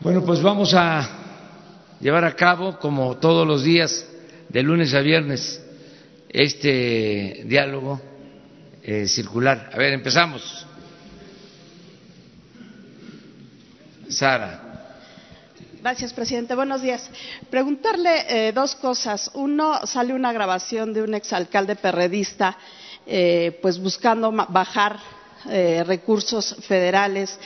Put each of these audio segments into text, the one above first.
Bueno, pues vamos a llevar a cabo, como todos los días, de lunes a viernes, este diálogo eh, circular. A ver, empezamos. Sara. Gracias, presidente. Buenos días. Preguntarle eh, dos cosas. Uno, sale una grabación de un exalcalde perredista, eh, pues buscando bajar eh, recursos federales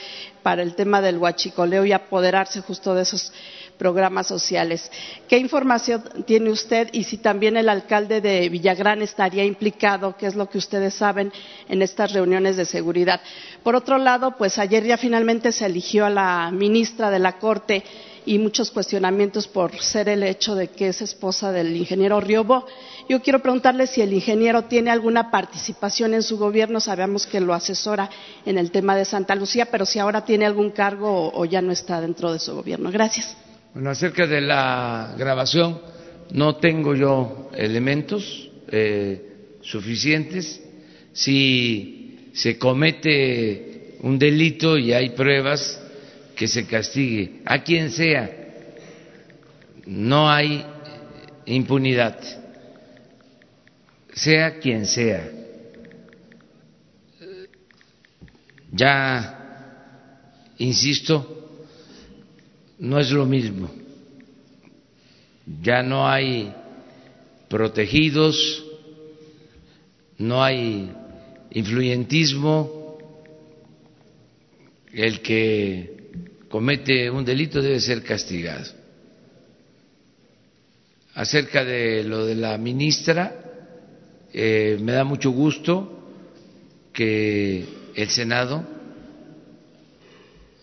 para el tema del huachicoleo y apoderarse justo de esos programas sociales. ¿Qué información tiene usted y si también el alcalde de Villagrán estaría implicado, qué es lo que ustedes saben en estas reuniones de seguridad? Por otro lado, pues ayer ya finalmente se eligió a la ministra de la Corte y muchos cuestionamientos por ser el hecho de que es esposa del ingeniero Riobo. Yo quiero preguntarle si el ingeniero tiene alguna participación en su gobierno. Sabemos que lo asesora en el tema de Santa Lucía, pero si ahora tiene algún cargo o, ya no está dentro de su gobierno. Gracias. Bueno, acerca de la grabación, no tengo yo elementos eh, suficientes. Si se comete un delito y hay pruebas, que se castigue a quien sea. No hay impunidad, sea quien sea. Ya, insisto, no es lo mismo. Ya no hay protegidos, no hay influyentismo, el que comete un delito debe ser castigado. Acerca de lo de la ministra, eh, me da mucho gusto que el Senado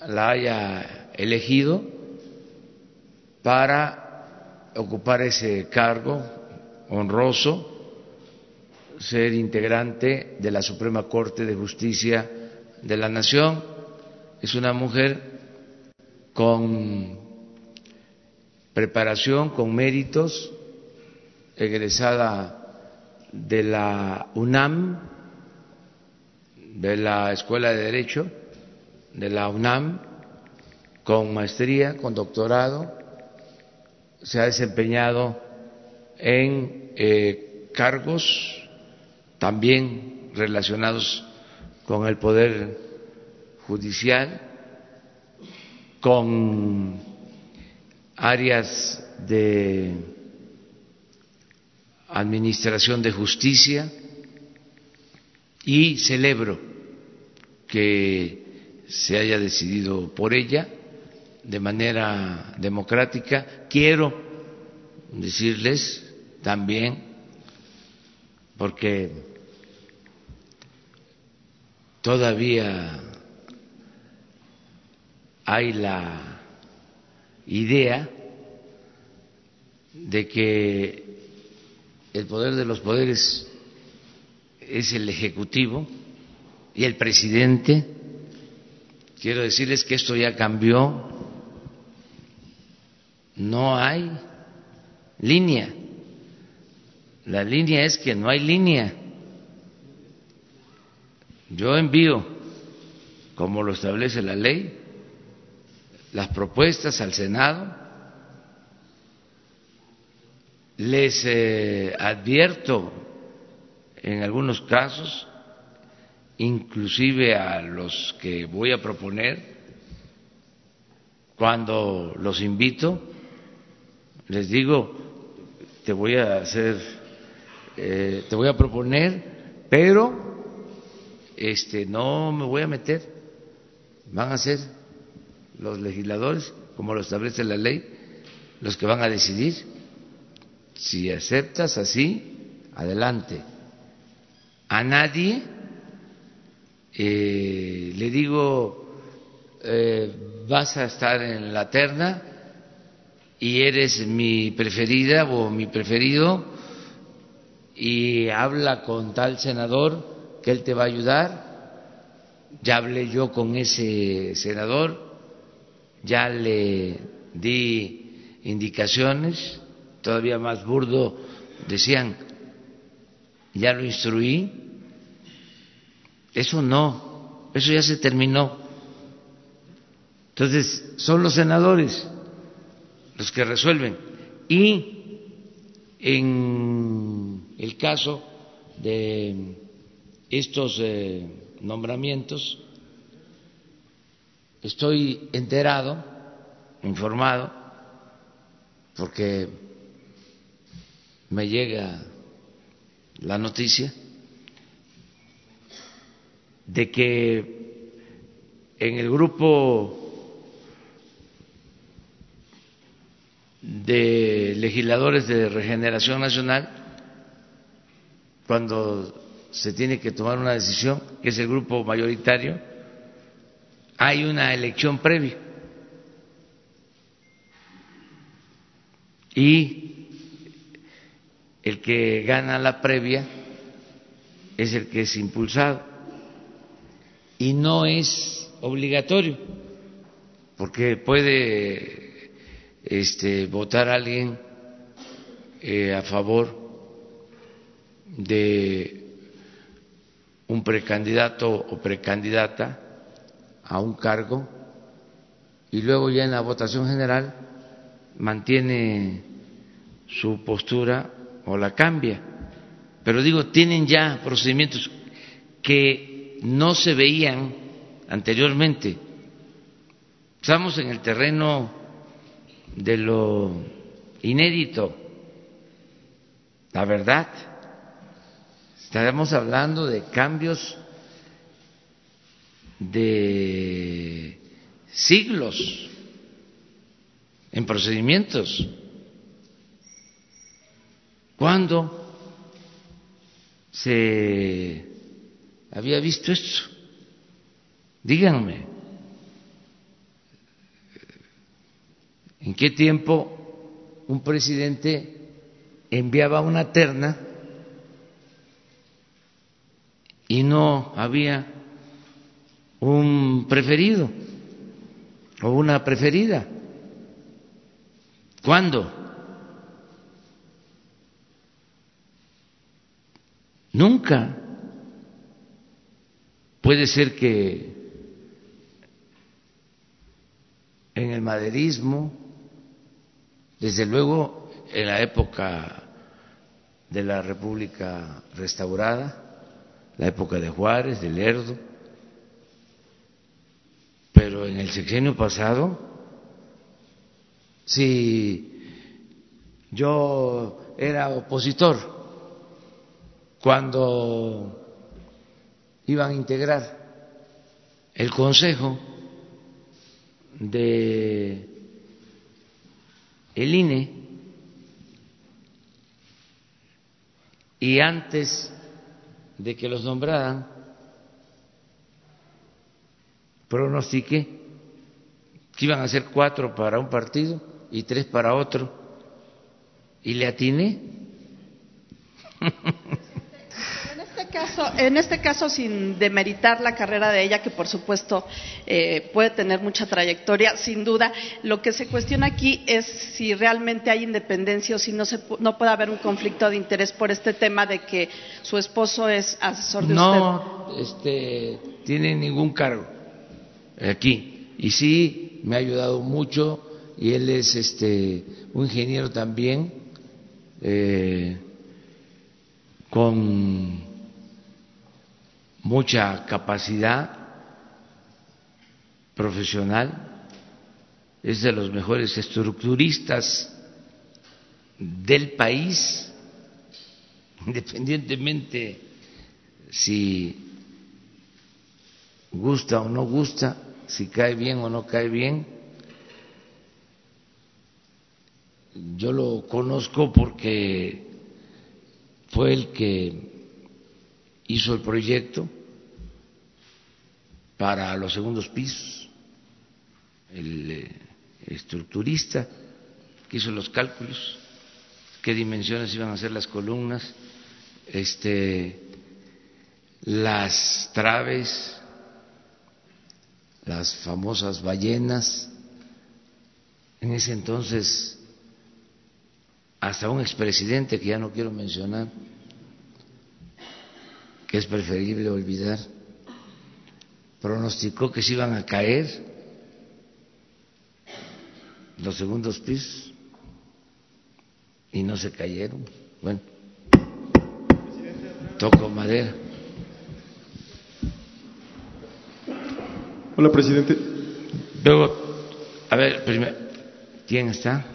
la haya elegido para ocupar ese cargo honroso, ser integrante de la Suprema Corte de Justicia de la Nación. Es una mujer con preparación, con méritos, egresada de la UNAM, de la Escuela de Derecho, de la UNAM, con maestría, con doctorado, se ha desempeñado en eh, cargos también relacionados con el Poder Judicial, con áreas de administración de justicia y celebro que se haya decidido por ella de manera democrática. Quiero decirles también, porque todavía hay la idea de que el poder de los poderes es el ejecutivo y el presidente. Quiero decirles que esto ya cambió. No hay línea. La línea es que no hay línea. Yo envío, como lo establece la ley, las propuestas al Senado. Les eh, advierto en algunos casos, inclusive a los que voy a proponer, cuando los invito, les digo, te voy a hacer, eh, te voy a proponer, pero este, no me voy a meter, van a ser los legisladores, como lo establece la ley, los que van a decidir. Si aceptas así, adelante. A nadie eh, le digo eh, vas a estar en la terna y eres mi preferida o mi preferido y habla con tal senador que él te va a ayudar. Ya hablé yo con ese senador, ya le di indicaciones, todavía más burdo, decían, ya lo instruí. Eso no, eso ya se terminó. Entonces, son los senadores los que resuelven. Y en el caso de estos eh, nombramientos, estoy enterado, informado, porque me llega la noticia de que en el grupo de legisladores de regeneración nacional, cuando se tiene que tomar una decisión, que es el grupo mayoritario, hay una elección previa. Y el que gana la previa es el que es impulsado. Y no es obligatorio, porque puede este, votar alguien eh, a favor de un precandidato o precandidata a un cargo y luego ya en la votación general mantiene su postura o la cambia. Pero digo, tienen ya procedimientos que no se veían anteriormente. Estamos en el terreno de lo inédito, la verdad. Estaremos hablando de cambios de siglos en procedimientos. ¿Cuándo se había visto esto? Díganme. en qué tiempo un presidente enviaba una terna y no había un preferido o una preferida. ¿Cuándo? Nunca. Puede ser que en el maderismo desde luego, en la época de la República restaurada, la época de Juárez, de Lerdo, pero en el sexenio pasado, si yo era opositor cuando iban a integrar el Consejo de el INE y antes de que los nombraran, pronostiqué que iban a ser cuatro para un partido y tres para otro, y le atiné. en este caso, sin demeritar la carrera de ella, que por supuesto eh, puede tener mucha trayectoria, sin duda, lo que se cuestiona aquí es si realmente hay independencia o si no, se, no puede haber un conflicto de interés por este tema de que su esposo es asesor de usted. No, este, tiene ningún cargo aquí. Y sí, me ha ayudado mucho y él es este, un ingeniero también. Eh, con mucha capacidad profesional, es de los mejores estructuristas del país, independientemente si gusta o no gusta, si cae bien o no cae bien. Yo lo conozco porque fue el que hizo el proyecto para los segundos pisos estructurista que hizo los cálculos, qué dimensiones iban a ser las columnas, este, las traves, las famosas ballenas. En ese entonces, hasta un expresidente que ya no quiero mencionar, que es preferible olvidar, pronosticó que se iban a caer los segundos pisos y no se cayeron. Bueno, toco madera. Hola, presidente. Luego, a ver, primero, ¿quién está?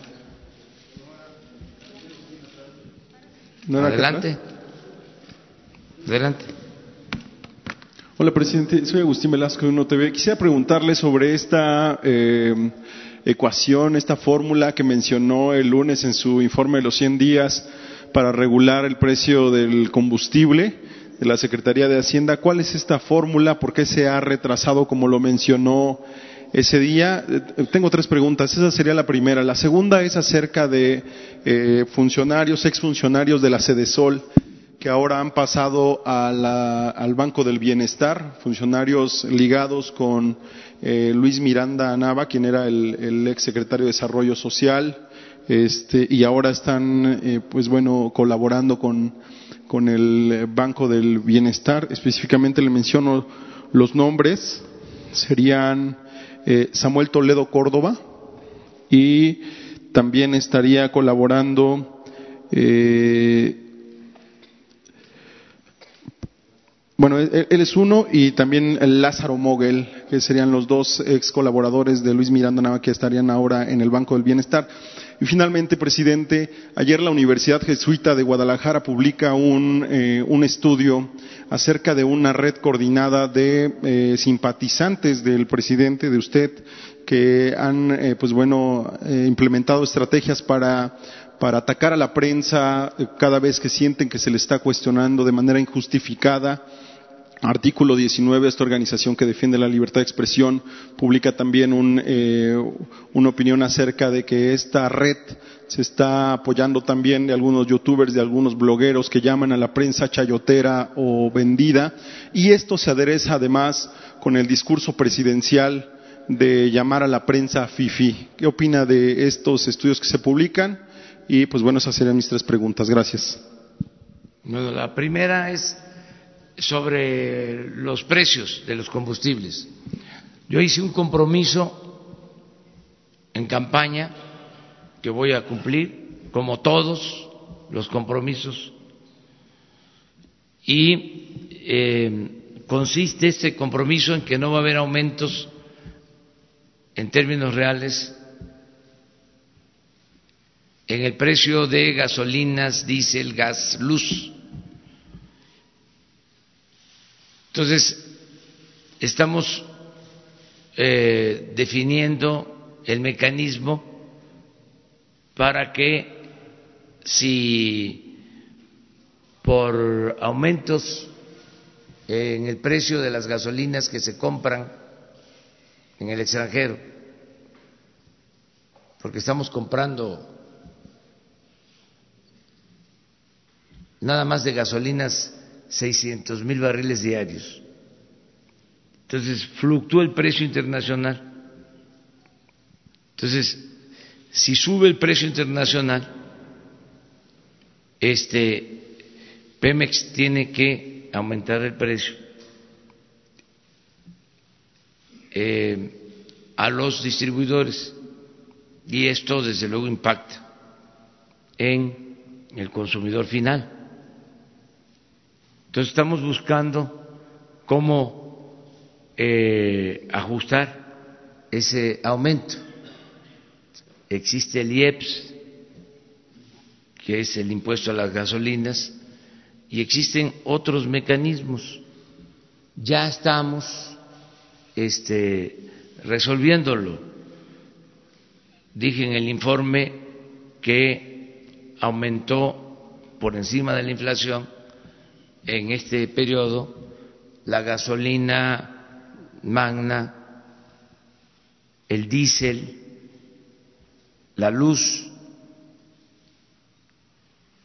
¿No era acá Adelante. Adelante. Hola, presidente. Soy Agustín Velasco de Uno TV. Quisiera preguntarle sobre esta eh, ecuación, esta fórmula que mencionó el lunes en su informe de los 100 días para regular el precio del combustible de la Secretaría de Hacienda. ¿Cuál es esta fórmula? ¿Por qué se ha retrasado como lo mencionó ese día? Eh, tengo tres preguntas. Esa sería la primera. La segunda es acerca de eh, funcionarios, exfuncionarios de la Sedesol que ahora han pasado a la- al Banco del Bienestar, funcionarios ligados con eh, Luis Miranda Nava, quien era el, el ex de Desarrollo Social, este, y ahora están, eh, pues bueno, colaborando con, con el Banco del Bienestar. Específicamente le menciono los nombres, serían eh, Samuel Toledo Córdoba y también estaría colaborando eh, Bueno, él, es uno y también Lázaro Mogel, que serían los dos ex colaboradores de Luis Miranda Nava que estarían ahora en el Banco del Bienestar. Y finalmente, presidente, ayer la Universidad Jesuita de Guadalajara publica un, eh, un estudio acerca de una red coordinada de eh, simpatizantes del presidente, de usted, que han, eh, pues bueno, eh, implementado estrategias para para atacar a la prensa eh, cada vez que sienten que se le está cuestionando de manera injustificada. Artículo 19, esta organización que defiende la libertad de expresión, publica también un, eh, una opinión acerca de que esta red se está apoyando también de algunos youtubers, de algunos blogueros que llaman a la prensa chayotera o vendida. Y esto se adereza además con el discurso presidencial de llamar a la prensa FIFI. ¿Qué opina de estos estudios que se publican? Y pues bueno, esas serían mis tres preguntas. Gracias. Bueno, la primera es sobre los precios de los combustibles. Yo hice un compromiso en campaña que voy a cumplir, como todos los compromisos, y eh, consiste este compromiso en que no va a haber aumentos en términos reales en el precio de gasolinas, diésel, gas, luz. Entonces, estamos eh, definiendo el mecanismo para que si por aumentos en el precio de las gasolinas que se compran en el extranjero, porque estamos comprando nada más de gasolinas 600 mil barriles diarios. Entonces fluctúa el precio internacional. Entonces, si sube el precio internacional, este Pemex tiene que aumentar el precio eh, a los distribuidores y esto desde luego impacta en el consumidor final. Entonces estamos buscando cómo eh, ajustar ese aumento. Existe el IEPS, que es el impuesto a las gasolinas, y existen otros mecanismos. Ya estamos este, resolviéndolo. Dije en el informe que aumentó por encima de la inflación en este periodo la gasolina magna, el diésel la luz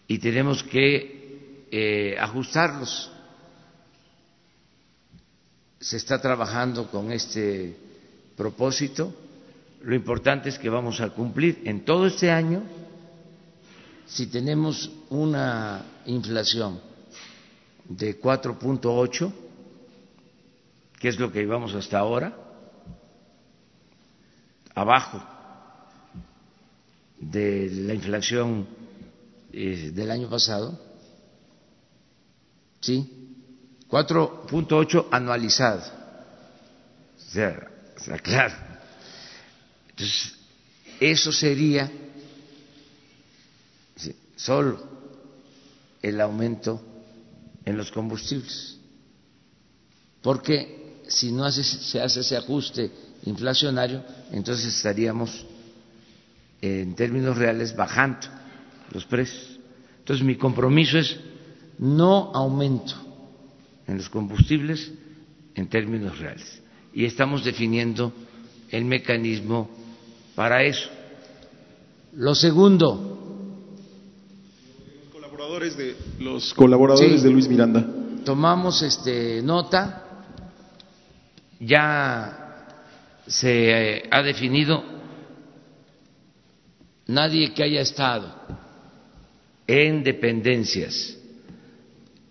y tenemos que eh, ajustarlos. Se está trabajando con este propósito. Lo importante es que vamos a cumplir en todo este año, si tenemos una inflación de 4.8, que es lo que llevamos hasta ahora, abajo de la inflación eh, del año pasado, ¿sí? 4.8 anualizado. O sea, claro. Entonces, eso sería solo el aumento en los combustibles. Porque si no se hace ese ajuste inflacionario, entonces estaríamos en términos reales bajando los precios. Entonces mi compromiso es no aumento en los combustibles en términos reales. Y estamos definiendo el mecanismo para eso. Lo segundo. Los colaboradores de, los colaboradores de Luis Miranda. Tomamos este, nota, ya se ha definido nadie que haya estado en dependencias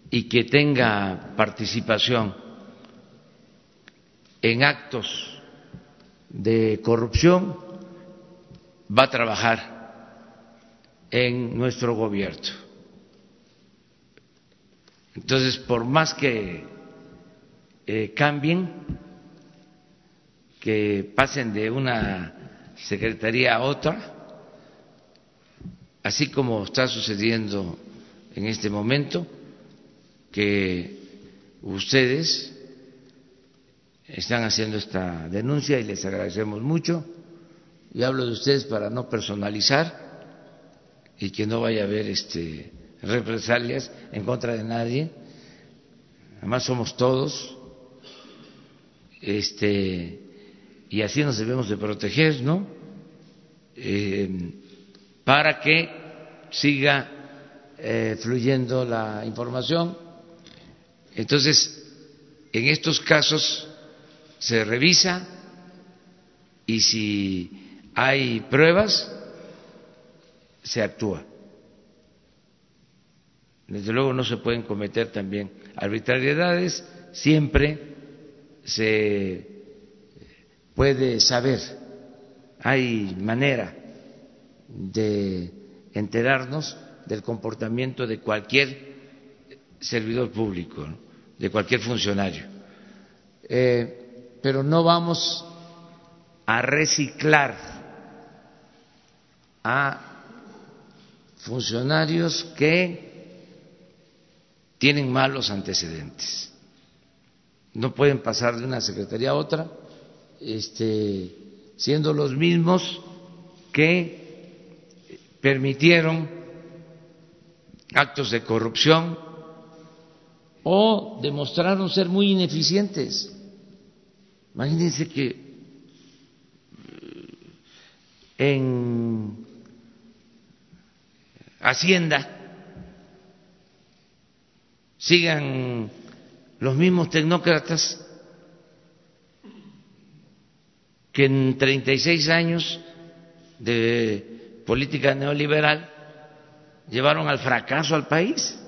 y que tenga participación en actos de corrupción va a trabajar en nuestro gobierno. Entonces, por más que eh, cambien, que pasen de una secretaría a otra, así como está sucediendo en este momento, que ustedes están haciendo esta denuncia y les agradecemos mucho. Y hablo de ustedes para no personalizar y que no vaya a haber este, represalias en contra de nadie. Además somos todos, este, y así nos debemos de proteger, ¿no? Eh, para que siga eh, fluyendo la información. Entonces, en estos casos se revisa y si hay pruebas, se actúa. Desde luego no se pueden cometer también arbitrariedades, siempre se puede saber, hay manera de enterarnos del comportamiento de cualquier servidor público, de cualquier funcionario. Eh, pero no vamos a reciclar a funcionarios que tienen malos antecedentes. No pueden pasar de una secretaría a otra este, siendo los mismos que permitieron actos de corrupción o demostraron ser muy ineficientes. Imagínense que eh, en Hacienda sigan los mismos tecnócratas que en 36 años de política neoliberal llevaron al fracaso al país.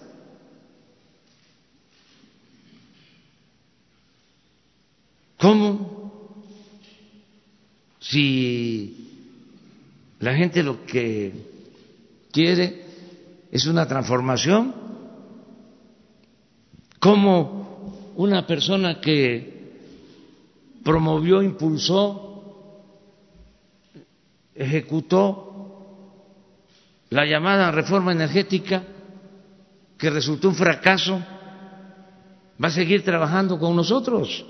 ¿Cómo? Si la gente lo que quiere es una transformación, ¿cómo una persona que promovió, impulsó, ejecutó la llamada reforma energética, que resultó un fracaso, va a seguir trabajando con nosotros.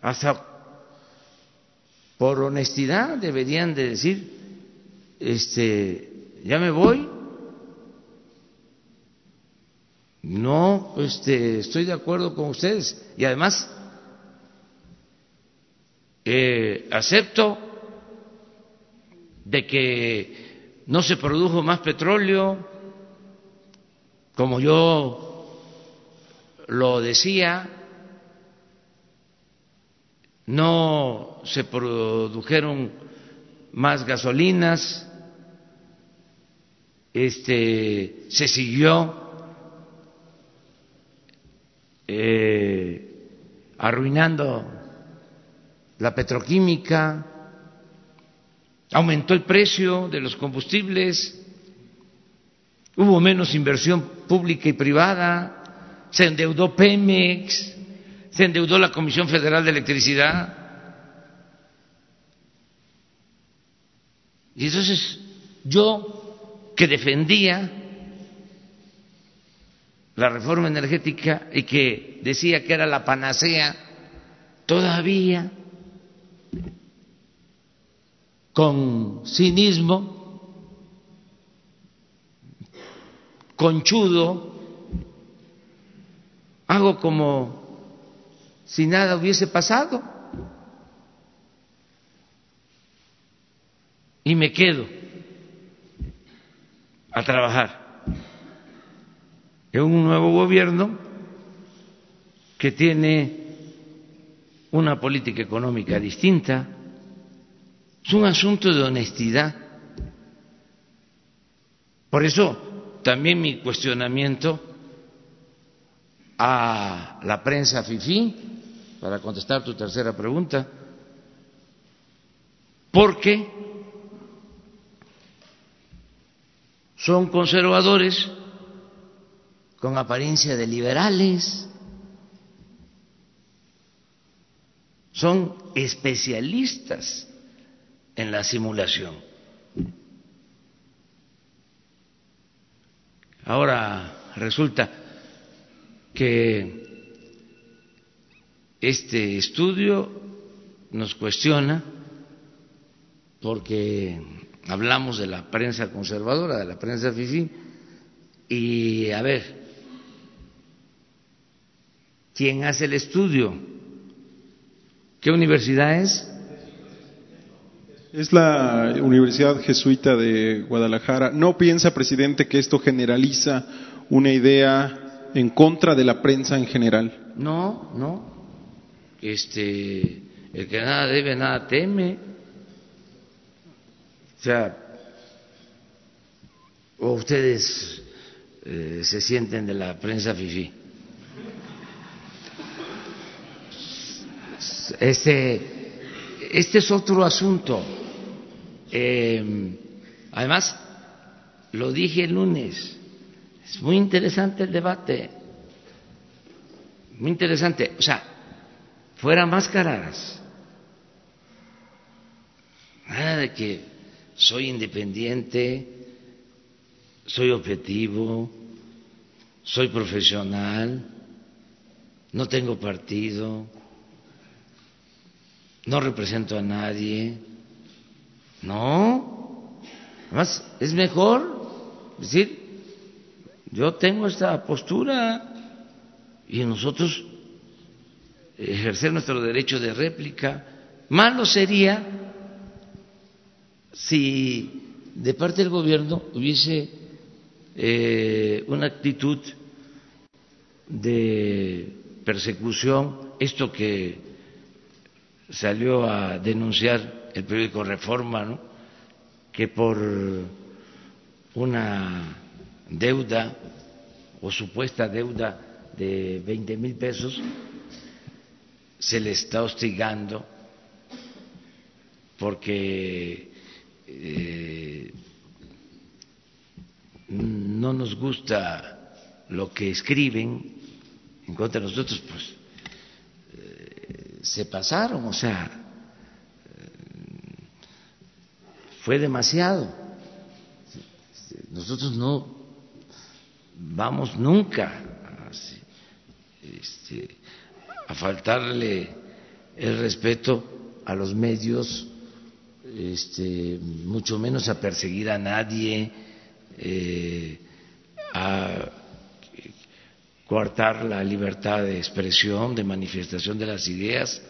Hasta por honestidad deberían de decir, este, ya me voy. No, este, estoy de acuerdo con ustedes. Y además eh, acepto de que no se produjo más petróleo, como yo lo decía, no se produjeron más gasolinas, este, se siguió eh, arruinando la petroquímica, aumentó el precio de los combustibles, hubo menos inversión pública y privada, se endeudó Pemex, se endeudó la Comisión Federal de Electricidad. Y entonces yo que defendía la reforma energética y que decía que era la panacea, todavía con cinismo, conchudo, hago como si nada hubiese pasado. Y me quedo a trabajar en un nuevo gobierno que tiene una política económica distinta. Es un asunto de honestidad. Por eso también mi cuestionamiento a la prensa FIFI para contestar tu tercera pregunta, porque son conservadores con apariencia de liberales, son especialistas en la simulación. Ahora resulta que este estudio nos cuestiona porque hablamos de la prensa conservadora, de la prensa FIFI, y a ver, ¿quién hace el estudio? ¿Qué universidad es? Es la Universidad Jesuita de Guadalajara. ¿No piensa, presidente, que esto generaliza una idea en contra de la prensa en general? No, no este, el que nada debe, nada teme. O sea, o ustedes eh, se sienten de la prensa FIFI. Este, este es otro asunto. Eh, además, lo dije el lunes, es muy interesante el debate, muy interesante. O sea, fuera máscaras. Nada de que soy independiente, soy objetivo, soy profesional, no tengo partido, no represento a nadie. No, además es mejor decir, yo tengo esta postura y nosotros ejercer nuestro derecho de réplica. Malo sería si de parte del gobierno hubiese eh, una actitud de persecución, esto que salió a denunciar el periódico Reforma, ¿no? que por una deuda o supuesta deuda de 20 mil pesos se le está hostigando porque eh, no nos gusta lo que escriben en contra de nosotros, pues se pasaron, o sea, eh, fue demasiado. Nosotros no vamos nunca este, a faltarle el respeto a los medios, este, mucho menos a perseguir a nadie, eh, a coartar la libertad de expresión, de manifestación de las ideas.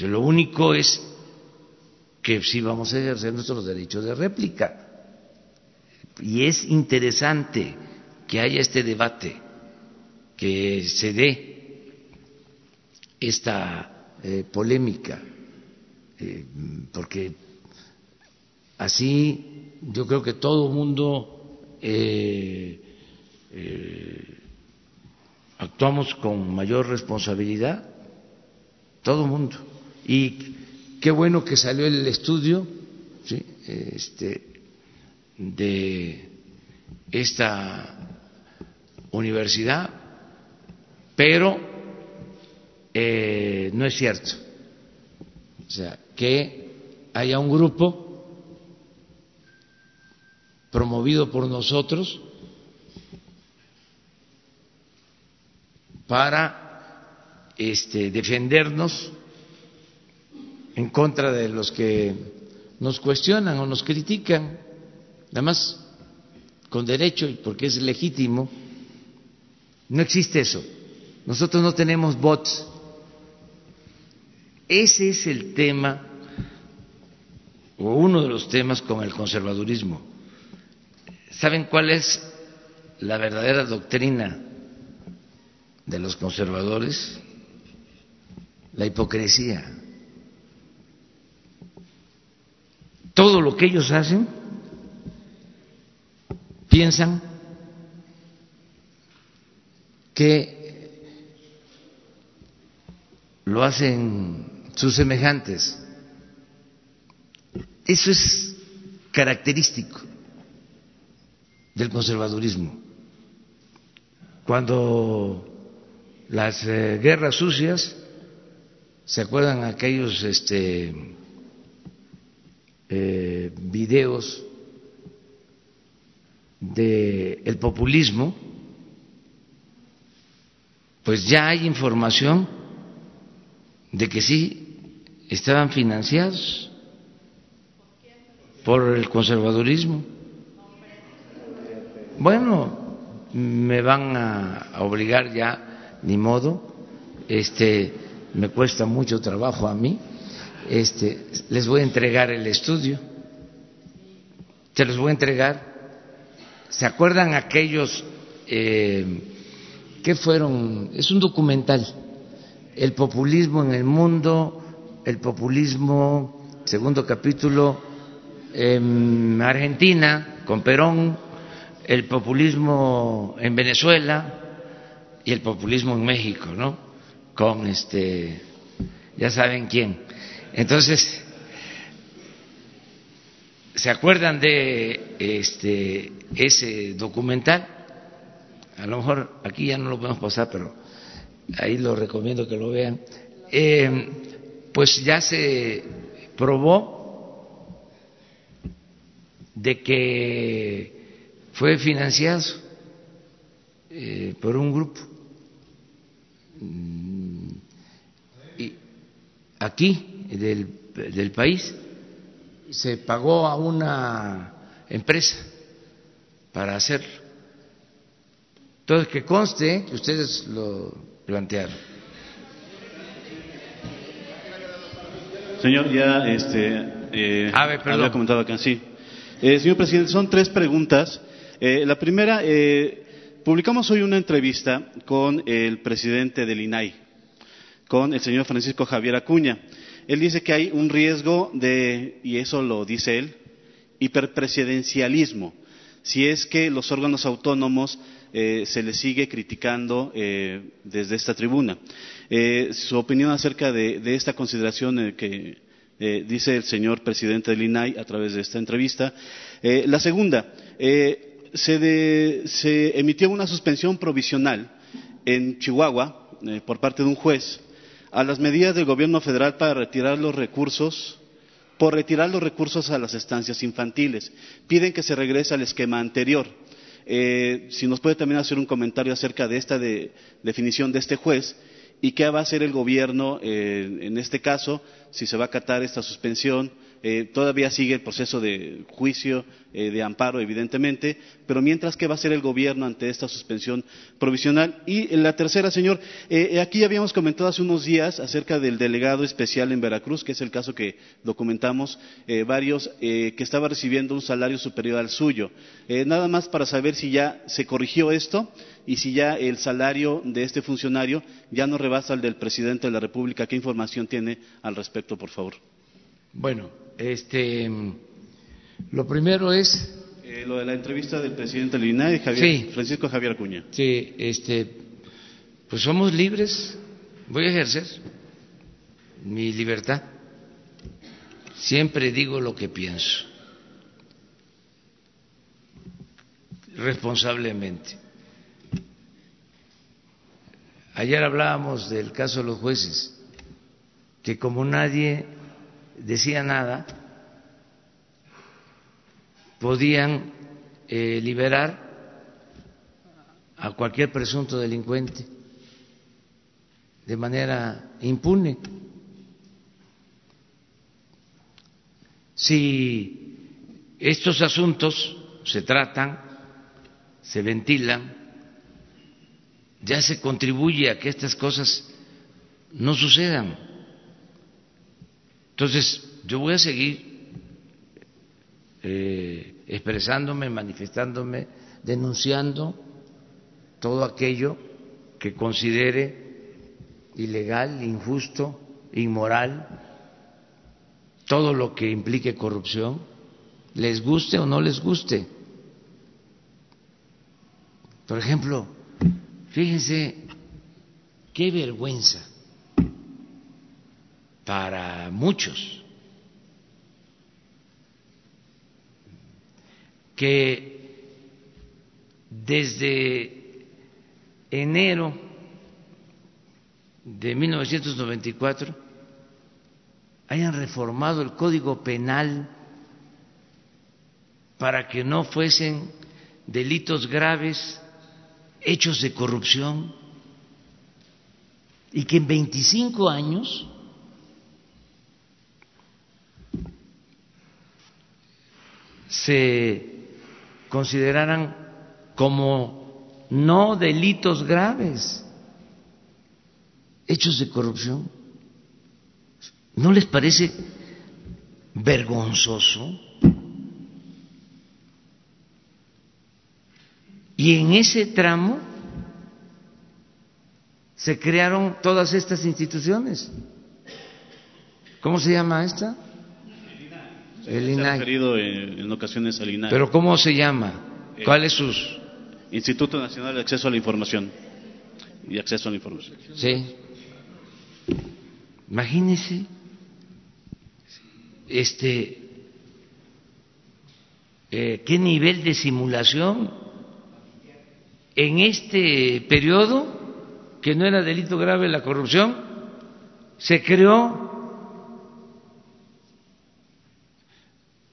Lo único es que sí vamos a ejercer nuestros derechos de réplica. Y es interesante que haya este debate, que se dé esta eh, polémica, eh, porque así yo creo que todo mundo eh, actuamos con mayor responsabilidad, todo el mundo. Y qué bueno que salió el estudio este, de esta universidad, pero eh, no es cierto. O sea, que haya un grupo promovido por nosotros para este, defendernos en contra de los que nos cuestionan o nos critican, nada más con derecho y porque es legítimo. No existe eso. Nosotros no tenemos bots. Ese es el tema o uno de los temas con el conservadurismo. ¿Saben cuál es la verdadera doctrina de los conservadores? La hipocresía. todo lo que ellos hacen, piensan que lo hacen sus semejantes. Eso es característico del conservadurismo. Cuando las eh, guerras sucias, ¿se acuerdan aquellos este, eh, videos del populismo, pues ya hay información de que sí estaban financiados por el conservadurismo. Bueno, me van a obligar ya, ni modo, este, me cuesta mucho trabajo a mí este, les voy a entregar el estudio, se los voy a entregar. ¿Se acuerdan aquellos eh, que fueron? Es un documental, el populismo en el mundo, el populismo, segundo capítulo, en Argentina con Perón, el populismo en Venezuela y el populismo en México, ¿no? Con este, ya saben quién. Entonces, ¿se acuerdan de este, ese documental? A lo mejor aquí ya no lo podemos pasar, pero ahí lo recomiendo que lo vean. Eh, pues ya se probó de que fue financiado eh, por un grupo y aquí del, país, se pagó a una empresa para hacerlo. Entonces, que conste que ustedes lo plantearon. Señor, ya este, eh, había comentado acá, sí. Eh, señor presidente, son tres preguntas. Eh, la primera, eh, publicamos hoy una entrevista con el presidente del INAI, con el señor Francisco Javier Acuña. Él dice que hay un riesgo de, y eso lo dice él, hiperpresidencialismo, si es que los órganos autónomos eh, se les sigue criticando eh, desde esta tribuna. Eh, su opinión acerca de, esta consideración que dice el señor presidente del INAI a través de esta entrevista. la segunda, se, emitió una suspensión provisional en Chihuahua por parte de un juez a las medidas del gobierno federal para retirar los recursos, por retirar los recursos a las estancias infantiles. Piden que se regrese al esquema anterior. Eh, si nos puede también hacer un comentario acerca de esta definición de este juez y qué va a hacer el gobierno eh, en este caso, si se va a acatar esta suspensión Eh, todavía sigue el proceso de juicio, eh, de amparo, evidentemente, pero mientras, ¿qué va a hacer el gobierno ante esta suspensión provisional? Y la tercera, señor, eh, aquí habíamos comentado hace unos días acerca del delegado especial en Veracruz, que es el caso que documentamos varios, que estaba recibiendo un salario superior al suyo. nada más para saber si ya se corrigió esto y si ya el salario de este funcionario ya no rebasa el del presidente de la República. ¿Qué información tiene al respecto, por favor? Bueno, este, lo primero es eh, lo de la entrevista del presidente del INAI, Javier, Francisco Javier Acuña. Sí, este, pues somos libres. Voy a ejercer mi libertad. Siempre digo lo que pienso, responsablemente. Ayer hablábamos del caso de los jueces, que como nadie decía nada, podían eh, liberar a cualquier presunto delincuente de manera impune. Si estos asuntos se tratan, se ventilan, ya se contribuye a que estas cosas no sucedan. Entonces, yo voy a seguir eh, expresándome, manifestándome, denunciando todo aquello que considere ilegal, injusto, inmoral, todo lo que implique corrupción, les guste o no les guste. Por ejemplo, fíjense qué vergüenza para muchos que desde enero de 1994 hayan reformado el Código Penal para que no fuesen delitos graves, hechos de corrupción, y que en 25 años se consideraran como no delitos graves, hechos de corrupción. ¿No les parece vergonzoso? Y en ese tramo se crearon todas estas instituciones. ¿Cómo se llama esta? El INAI. Se ha referido en, ocasiones al INAI. ¿Pero cómo se llama? Eh, ¿Cuál es sus...? Instituto Nacional de Acceso a la Información y Acceso a la Información. Sí. Imagínese, este, eh, qué nivel de simulación en este periodo, que no era delito grave la corrupción, se creó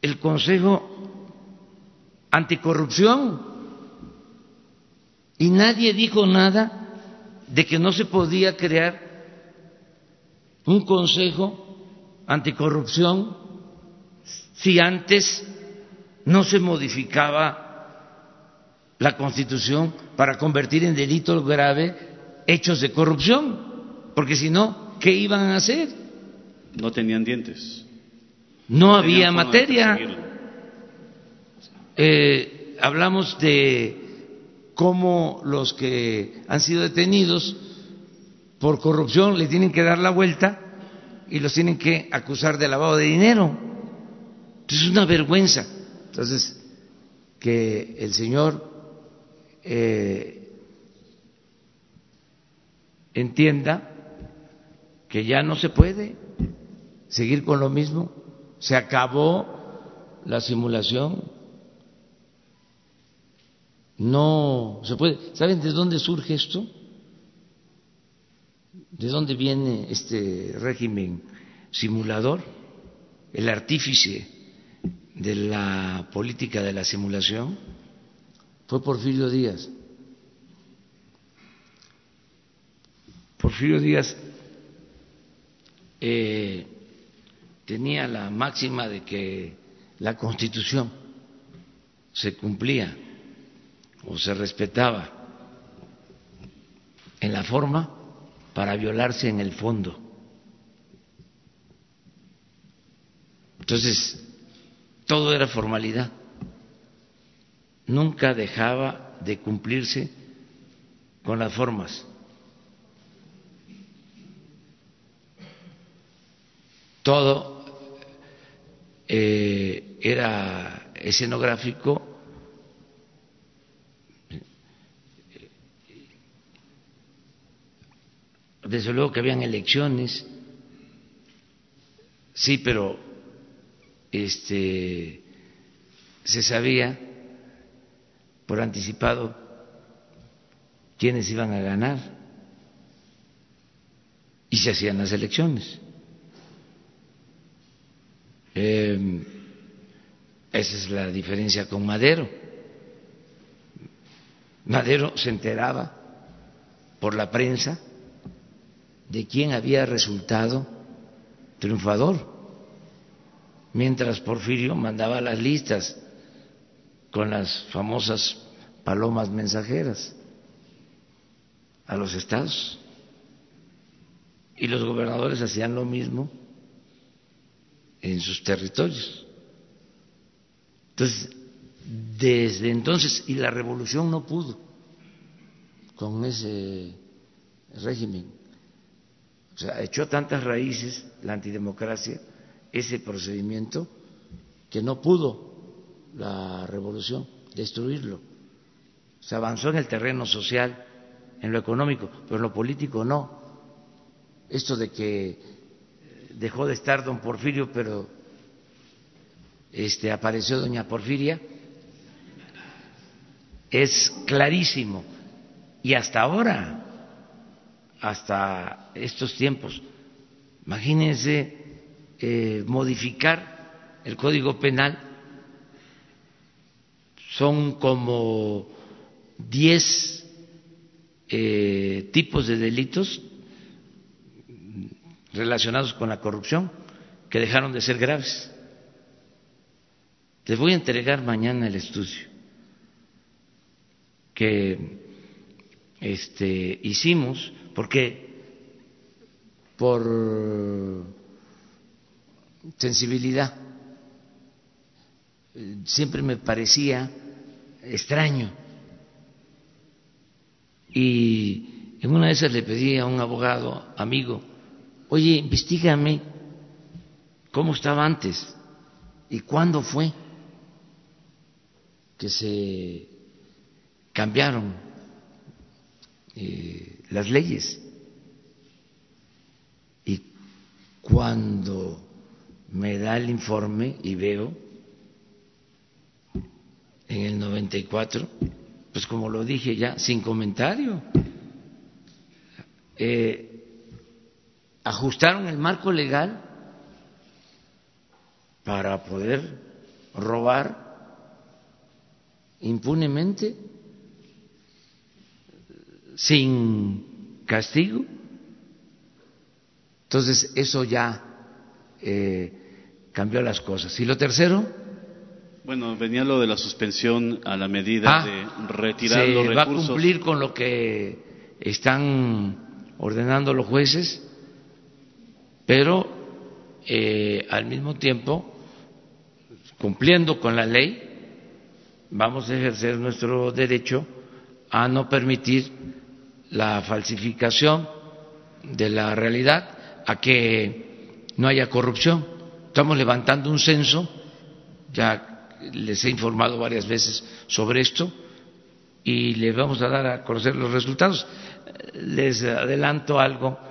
el Consejo Anticorrupción. Y nadie dijo nada de que no se podía crear un Consejo Anticorrupción si antes no se modificaba la Constitución para convertir en delito grave hechos de corrupción, porque si no, ¿qué iban a hacer? No tenían dientes no había materia. Eh, hablamos de cómo los que han sido detenidos por corrupción le tienen que dar la vuelta y los tienen que acusar de lavado de dinero. Es una vergüenza. Entonces, que el señor eh, entienda que ya no se puede seguir con lo mismo se acabó la simulación. No se puede. ¿Saben de dónde surge esto? ¿De dónde viene este régimen simulador? El artífice de la política de la simulación fue Porfirio Díaz. Porfirio Díaz eh, tenía la máxima de que la Constitución se cumplía o se respetaba en la forma para violarse en el fondo. Entonces, todo era formalidad. Nunca dejaba de cumplirse con las formas. Todo eh, era escenográfico desde luego que habían elecciones, sí, pero este se sabía por anticipado quiénes iban a ganar y se hacían las elecciones. Eh, esa es la diferencia con Madero. Madero se enteraba por la prensa de quién había resultado triunfador, mientras Porfirio mandaba las listas con las famosas palomas mensajeras a los estados. Y los gobernadores hacían lo mismo en sus territorios. Entonces, desde entonces, y la revolución no pudo con ese régimen. O sea, echó tantas raíces la antidemocracia, ese procedimiento, que no pudo la revolución destruirlo. Se avanzó en el terreno social, en lo económico, pero en lo político no. Esto de que dejó de estar don Porfirio, pero este, apareció doña Porfiria, es clarísimo. Y hasta ahora, hasta estos tiempos, imagínense eh, modificar el Código Penal, son como diez eh, tipos de delitos relacionados con la corrupción que dejaron de ser graves. Les voy a entregar mañana el estudio que este, hicimos, porque por sensibilidad siempre me parecía extraño. Y en una de esas le pedí a un abogado amigo, oye, investigame cómo estaba antes y cuándo fue que se cambiaron eh, las leyes. Y cuando me da el informe y veo en el 94, pues como lo dije ya, sin comentario, eh, ajustaron el marco legal para poder robar impunemente, sin castigo. Entonces, eso ya eh, cambió las cosas. ¿Y lo tercero? Bueno, venía lo de la suspensión a la medida Ah, de retirar se los va a recursos. cumplir con lo que están ordenando los jueces, pero eh, al mismo tiempo, cumpliendo con la ley, vamos a ejercer nuestro derecho a no permitir la falsificación de la realidad, a que no haya corrupción. Estamos levantando un censo, ya les he informado varias veces sobre esto, y les vamos a dar a conocer los resultados. Les adelanto algo,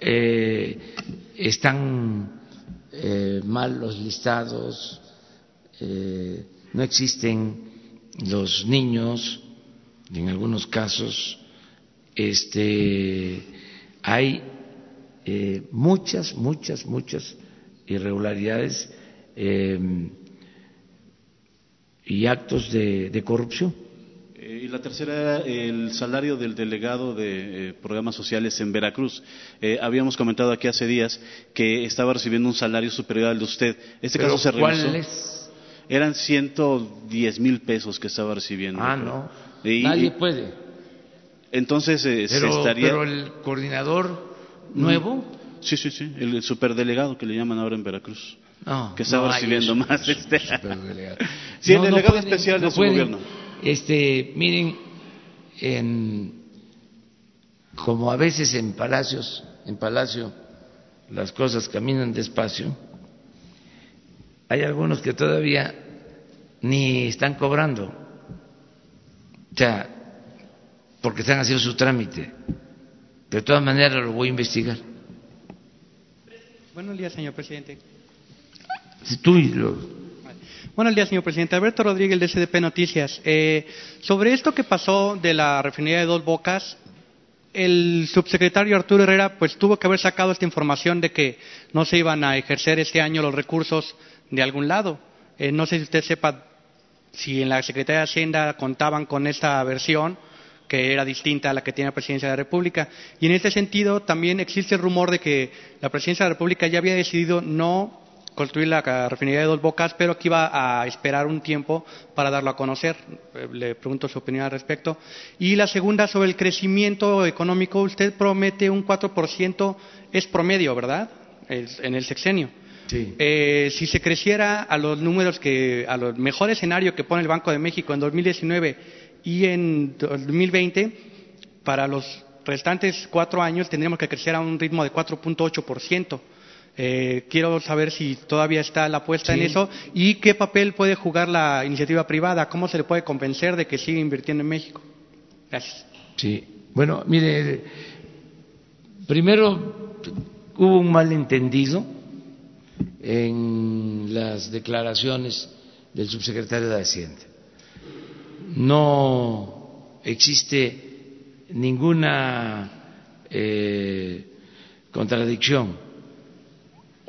eh, están eh, mal los listados, eh, no existen los niños, en algunos casos, este, hay eh, muchas, muchas, muchas irregularidades y actos de corrupción. Eh, y la tercera, el salario del delegado de programas sociales en Veracruz. habíamos comentado aquí hace días que estaba recibiendo un salario superior al de usted. Este caso se revisó. es? Eran 110 mil pesos que estaba recibiendo. Ah, no. Nadie puede. Entonces se estaría. Pero el coordinador nuevo. Sí, sí, sí. El superdelegado que le llaman ahora en Veracruz. No, que estaba recibiendo más. Este. sí, el delegado especial de su gobierno. Este, miren, en, como a veces en palacios, en palacio las cosas caminan despacio, hay algunos que todavía ni están cobrando, o sea, porque están haciendo su trámite. De todas maneras lo voy a investigar. Buenos días, señor presidente. Buenos días, señor presidente. Alberto Rodríguez, de SDP Noticias. Eh, sobre esto que pasó de la refinería de Dos Bocas, el subsecretario Arturo Herrera pues tuvo que haber sacado esta información de que no se iban a ejercer este año los recursos de algún lado. Eh, no sé si usted sepa si en la Secretaría de Hacienda contaban con esta versión que era distinta a la que tiene la Presidencia de la República. Y en este sentido también existe el rumor de que la Presidencia de la República ya había decidido no construir la refinería de dos bocas, pero que iba a esperar un tiempo para darlo a conocer. Eh, le pregunto su opinión al respecto. Y la segunda, sobre el crecimiento económico, usted promete un 4%, es promedio, ¿verdad? en el sexenio. Sí. Eh, si se creciera a los números que, a los mejor escenario que pone el Banco de México en 2019 y en 2020, para los restantes cuatro años tendríamos que crecer a un ritmo de 4.8%. Eh, quiero saber si todavía está la apuesta en eso y qué papel puede jugar la iniciativa privada, cómo se le puede convencer de que siga invirtiendo en México. Gracias. Sí, bueno, mire, primero hubo un malentendido en las declaraciones del subsecretario de Hacienda. No existe ninguna eh, contradicción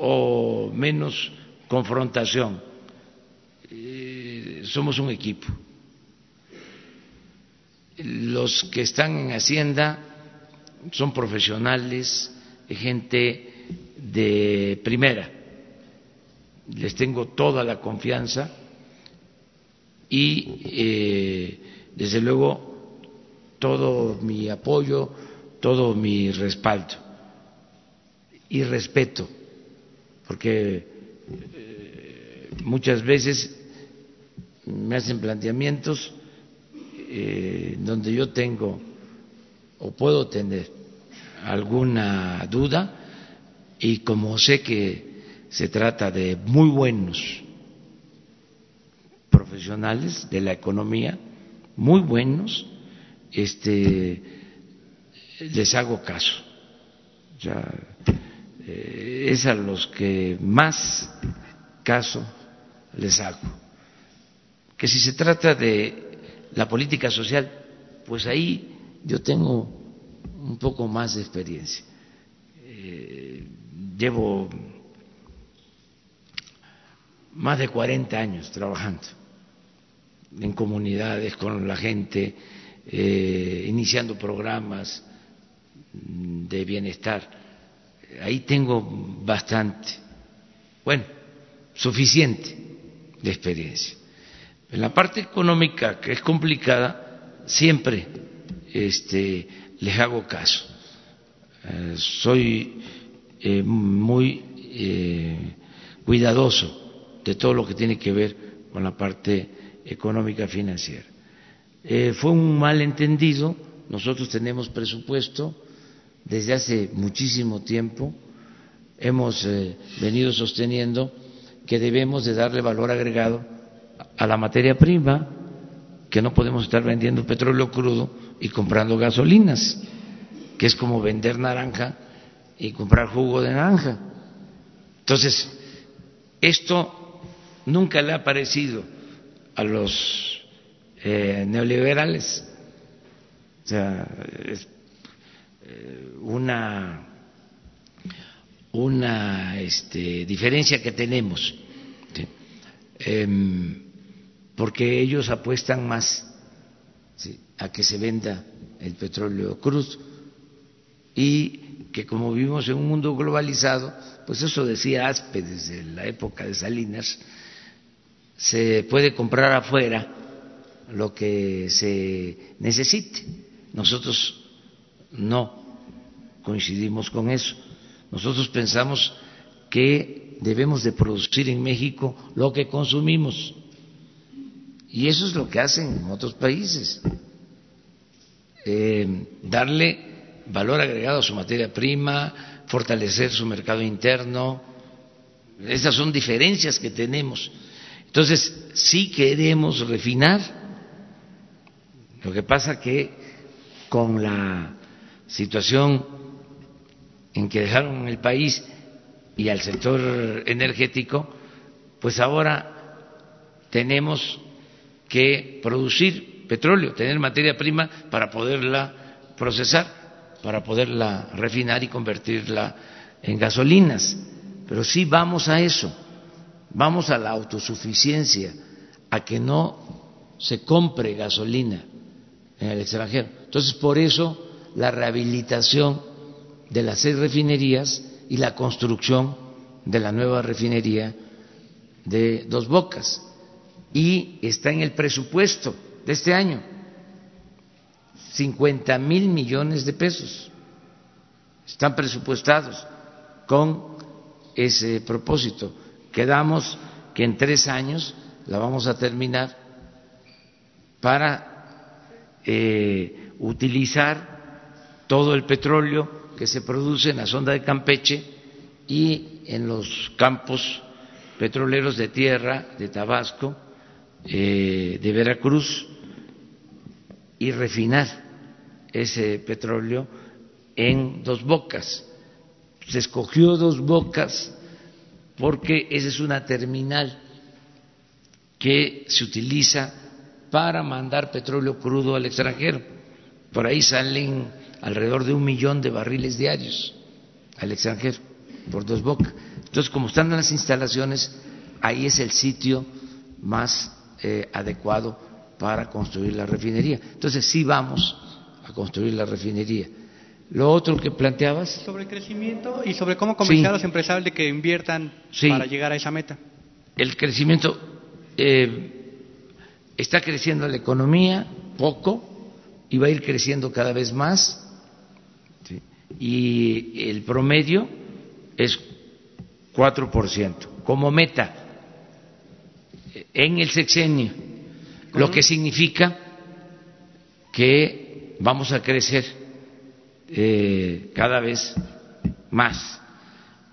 o menos confrontación. Eh, somos un equipo. Los que están en Hacienda son profesionales, gente de primera. Les tengo toda la confianza y, eh, desde luego, todo mi apoyo, todo mi respaldo y respeto porque eh, muchas veces me hacen planteamientos eh, donde yo tengo o puedo tener alguna duda y como sé que se trata de muy buenos profesionales de la economía, muy buenos, este, les hago caso. Ya, eh, es a los que más caso les hago. Que si se trata de la política social, pues ahí yo tengo un poco más de experiencia. Eh, llevo más de 40 años trabajando en comunidades con la gente, eh, iniciando programas de bienestar ahí tengo bastante, bueno, suficiente de experiencia. En la parte económica, que es complicada, siempre este, les hago caso. Eh, soy eh, muy eh, cuidadoso de todo lo que tiene que ver con la parte económica financiera. fue un malentendido, nosotros tenemos presupuesto, desde hace muchísimo tiempo hemos eh, venido sosteniendo que debemos de darle valor agregado a la materia prima, que no podemos estar vendiendo petróleo crudo y comprando gasolinas, que es como vender naranja y comprar jugo de naranja. Entonces, esto nunca le ha parecido a los eh, neoliberales. O sea, eh, una, una este, diferencia que tenemos, em, porque ellos apuestan más a que se venda el petróleo crudo y que como vivimos en un mundo globalizado, pues eso decía Aspe desde la época de Salinas, se puede comprar afuera lo que se necesite. Nosotros no coincidimos con eso. Nosotros pensamos que debemos de producir en México lo que consumimos. Y eso es lo que hacen en otros países. Eh, darle valor agregado a su materia prima, fortalecer su mercado interno. Esas son diferencias que tenemos. Entonces, sí queremos refinar. Lo que pasa que con la situación en que dejaron el país y al sector energético, pues ahora tenemos que producir petróleo, tener materia prima para poderla procesar, para poderla refinar y convertirla en gasolinas. Pero sí vamos a eso, vamos a la autosuficiencia, a que no se compre gasolina en el extranjero. Entonces, por eso la rehabilitación de las seis refinerías y la construcción de la nueva refinería de Dos Bocas. Y está en el presupuesto de este año, 50 mil millones de pesos. Están presupuestados con ese propósito. Quedamos que en tres años la vamos a terminar para eh, utilizar todo el petróleo que se produce en la sonda de Campeche y en los campos petroleros de tierra de Tabasco, eh, de Veracruz, y refinar ese petróleo en dos bocas. Se escogió dos bocas porque esa es una terminal que se utiliza para mandar petróleo crudo al extranjero. Por ahí salen alrededor de un millón de barriles diarios al extranjero por dos bocas. Entonces, como están en las instalaciones, ahí es el sitio más eh, adecuado para construir la refinería. Entonces, sí vamos a construir la refinería. Lo otro que planteabas. Sobre el crecimiento y sobre cómo convencer a los empresarios de que inviertan para llegar a esa meta. El crecimiento. Eh, está creciendo la economía poco y va a ir creciendo cada vez más y el promedio es 4% como meta en el sexenio, lo que significa que vamos a crecer eh, cada vez más.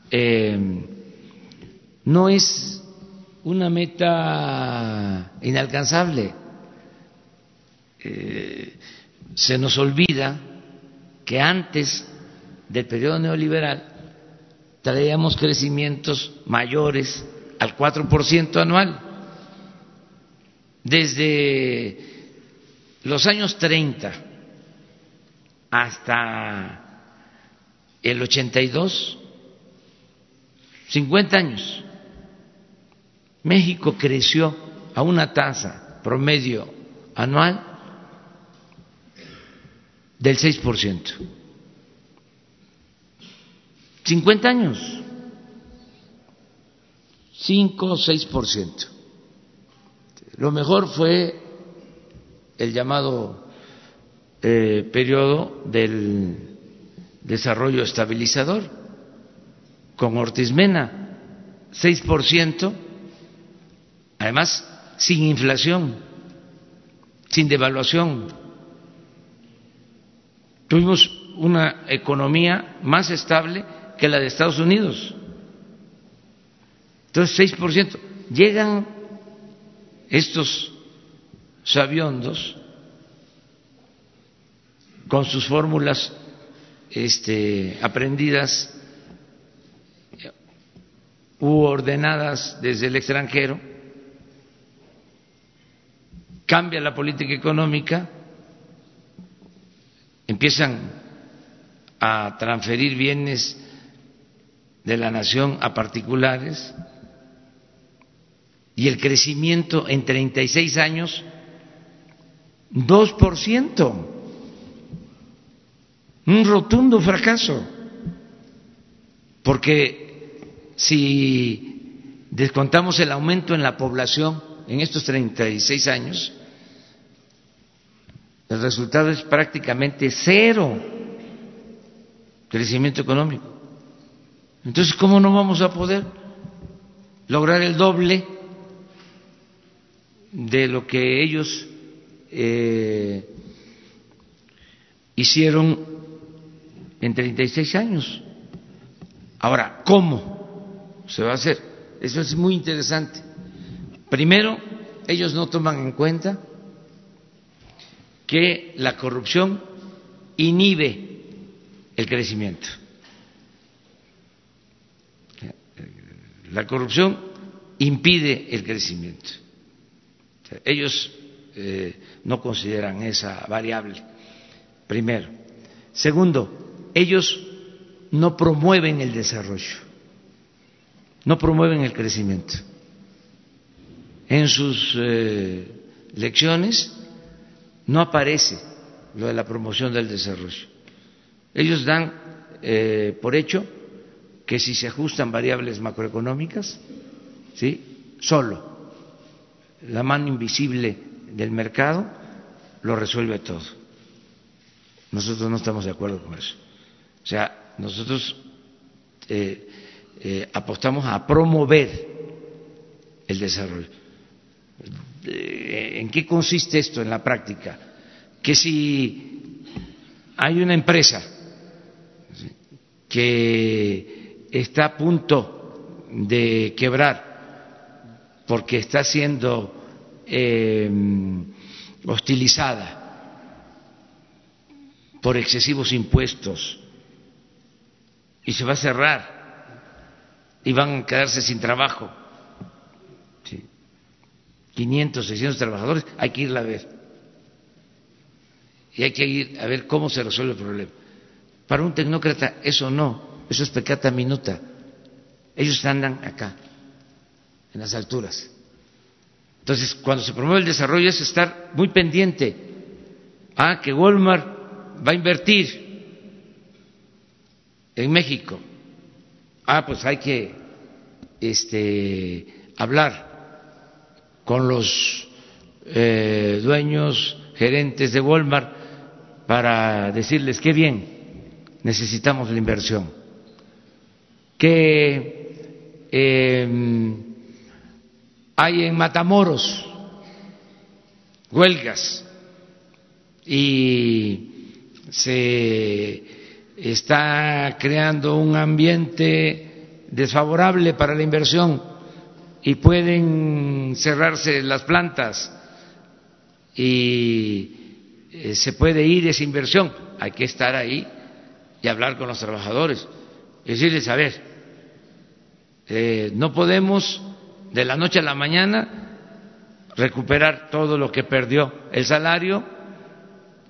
Eh, no es una meta inalcanzable. Eh, se nos olvida que antes del periodo neoliberal traíamos crecimientos mayores al 4% anual. Desde los años 30 hasta el 82, 50 años, México creció a una tasa promedio anual del 6%. 50 años, 5 o 6%. Lo mejor fue el llamado eh, periodo del desarrollo estabilizador con Ortiz Mena, 6%, además sin inflación, sin devaluación. Tuvimos una economía más estable que la de Estados Unidos. Entonces, 6%. Llegan estos sabiondos con sus fórmulas este, aprendidas u ordenadas desde el extranjero, cambia la política económica, empiezan a transferir bienes de la nación a particulares y el crecimiento en 36 años 2%. Un rotundo fracaso. Porque si descontamos el aumento en la población en estos 36 años, el resultado es prácticamente cero crecimiento económico. Entonces, ¿cómo no vamos a poder lograr el doble de lo que ellos eh, hicieron en 36 años? Ahora, ¿cómo se va a hacer? Eso es muy interesante. Primero, ellos no toman en cuenta que la corrupción inhibe el crecimiento. La corrupción impide el crecimiento. Ellos eh, no consideran esa variable, primero. Segundo, ellos no promueven el desarrollo, no promueven el crecimiento. En sus eh, lecciones no aparece lo de la promoción del desarrollo. Ellos dan eh, por hecho que si se ajustan variables macroeconómicas, ¿sí? solo la mano invisible del mercado lo resuelve todo. Nosotros no estamos de acuerdo con eso. O sea, nosotros eh, eh, apostamos a promover el desarrollo. ¿En qué consiste esto en la práctica? Que si hay una empresa que está a punto de quebrar porque está siendo eh, hostilizada por excesivos impuestos y se va a cerrar y van a quedarse sin trabajo 500, 600 trabajadores, hay que irla a ver. Y hay que ir a ver cómo se resuelve el problema. Para un tecnócrata eso no, eso es pecata minuta. Ellos andan acá, en las alturas. Entonces, cuando se promueve el desarrollo es estar muy pendiente. Ah, que Walmart va a invertir en México. Ah, pues hay que este, hablar con los eh, dueños, gerentes de Walmart, para decirles qué bien, necesitamos la inversión, que em, hay en Matamoros huelgas y se está creando un ambiente desfavorable para la inversión y pueden cerrarse las plantas y eh, se puede ir esa inversión. Hay que estar ahí y hablar con los trabajadores decirles, a ver, eh, no podemos de la noche a la mañana recuperar todo lo que perdió el salario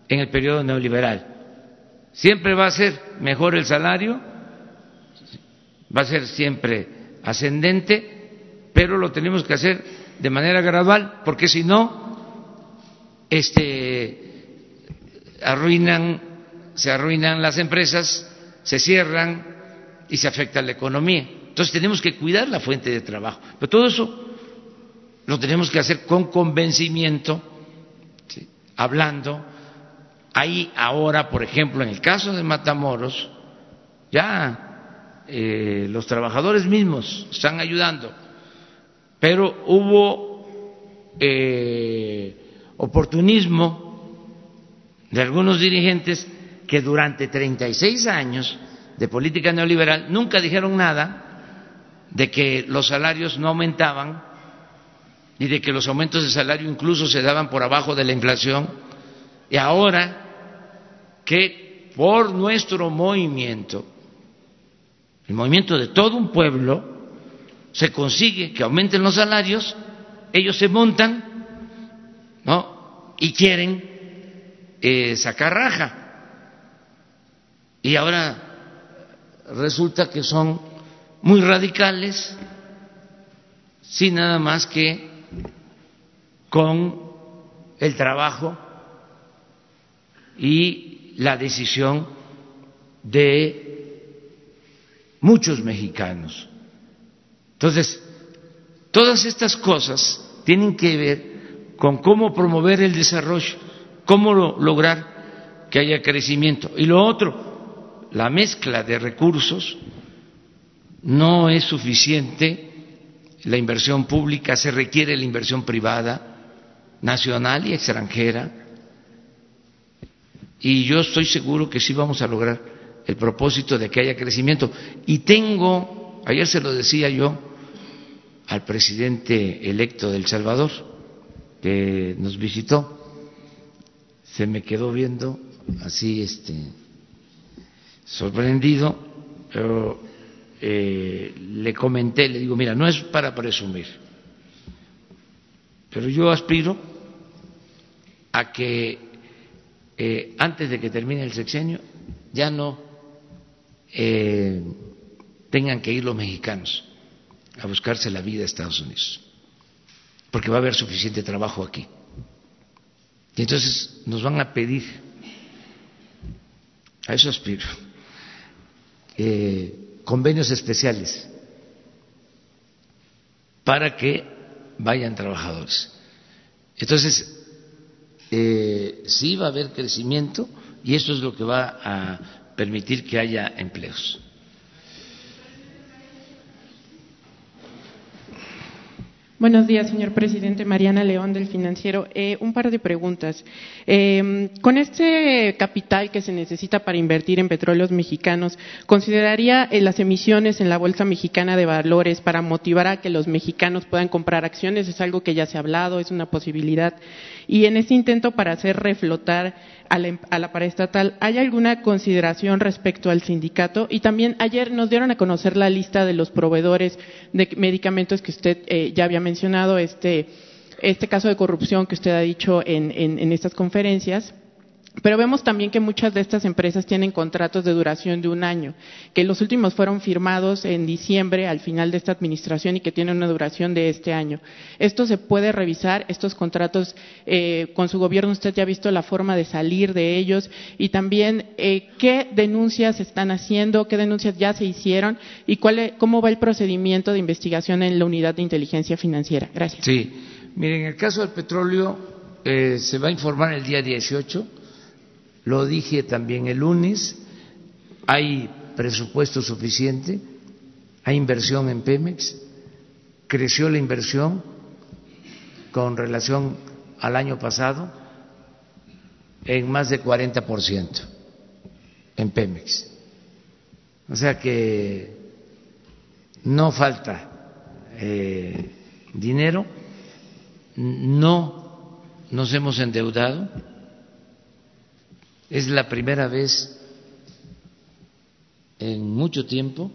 en el periodo neoliberal. Siempre va a ser mejor el salario, va a ser siempre ascendente pero lo tenemos que hacer de manera gradual, porque si no, este, arruinan, se arruinan las empresas, se cierran y se afecta la economía. Entonces tenemos que cuidar la fuente de trabajo. Pero todo eso lo tenemos que hacer con convencimiento, hablando. Ahí ahora, por ejemplo, en el caso de Matamoros, ya eh, los trabajadores mismos están ayudando pero hubo eh, oportunismo de algunos dirigentes que durante 36 años de política neoliberal nunca dijeron nada de que los salarios no aumentaban y de que los aumentos de salario incluso se daban por abajo de la inflación y ahora que por nuestro movimiento, el movimiento de todo un pueblo, se consigue que aumenten los salarios, ellos se montan, ¿no? Y quieren eh, sacar raja. Y ahora resulta que son muy radicales, sin nada más que con el trabajo y la decisión de muchos mexicanos. Entonces, todas estas cosas tienen que ver con cómo promover el desarrollo, cómo lograr que haya crecimiento. Y lo otro, la mezcla de recursos no es suficiente la inversión pública, se requiere la inversión privada, nacional y extranjera. Y yo estoy seguro que sí vamos a lograr el propósito de que haya crecimiento. Y tengo, ayer se lo decía yo al presidente electo del Salvador, que nos visitó, se me quedó viendo así, este, sorprendido, pero eh, le comenté, le digo, mira, no es para presumir, pero yo aspiro a que eh, antes de que termine el sexenio ya no eh, tengan que ir los mexicanos a buscarse la vida a Estados Unidos porque va a haber suficiente trabajo aquí. Y entonces nos van a pedir, a eso aspiro, eh, convenios especiales para que vayan trabajadores. Entonces, eh, sí va a haber crecimiento y eso es lo que va a permitir que haya empleos. Buenos días, señor presidente. Mariana León, del Financiero. Eh, un par de preguntas. Eh, con este capital que se necesita para invertir en petróleos mexicanos, ¿consideraría eh, las emisiones en la Bolsa Mexicana de Valores para motivar a que los mexicanos puedan comprar acciones? Es algo que ya se ha hablado, es una posibilidad. Y en este intento para hacer reflotar a la, a la paraestatal, ¿hay alguna consideración respecto al sindicato? Y también ayer nos dieron a conocer la lista de los proveedores de medicamentos que usted eh, ya había mencionado, este, este caso de corrupción que usted ha dicho en, en, en estas conferencias. Pero vemos también que muchas de estas empresas tienen contratos de duración de un año, que los últimos fueron firmados en diciembre al final de esta administración y que tienen una duración de este año. Esto se puede revisar, estos contratos eh, con su gobierno usted ya ha visto la forma de salir de ellos y también eh, qué denuncias están haciendo, qué denuncias ya se hicieron y cuál, cómo va el procedimiento de investigación en la unidad de inteligencia financiera. Gracias. Sí, miren, en el caso del petróleo eh, se va a informar el día 18 lo dije también el lunes, hay presupuesto suficiente, hay inversión en Pemex, creció la inversión con relación al año pasado en más de 40% en Pemex. O sea que no falta eh, dinero, no nos hemos endeudado es la primera vez en mucho tiempo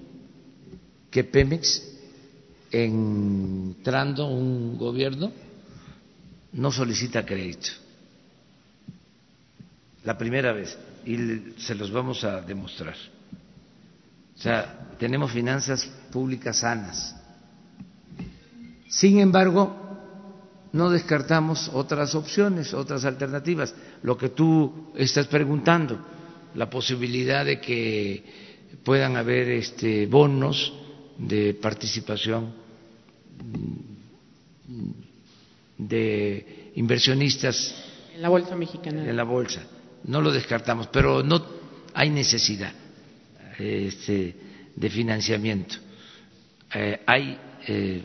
que Pemex, entrando un gobierno, no solicita crédito. La primera vez. Y se los vamos a demostrar. O sea, tenemos finanzas públicas sanas. Sin embargo, no descartamos otras opciones, otras alternativas. Lo que tú estás preguntando, la posibilidad de que puedan haber este, bonos de participación de inversionistas en la bolsa mexicana. En la bolsa, no lo descartamos, pero no hay necesidad este, de financiamiento. Eh, hay eh,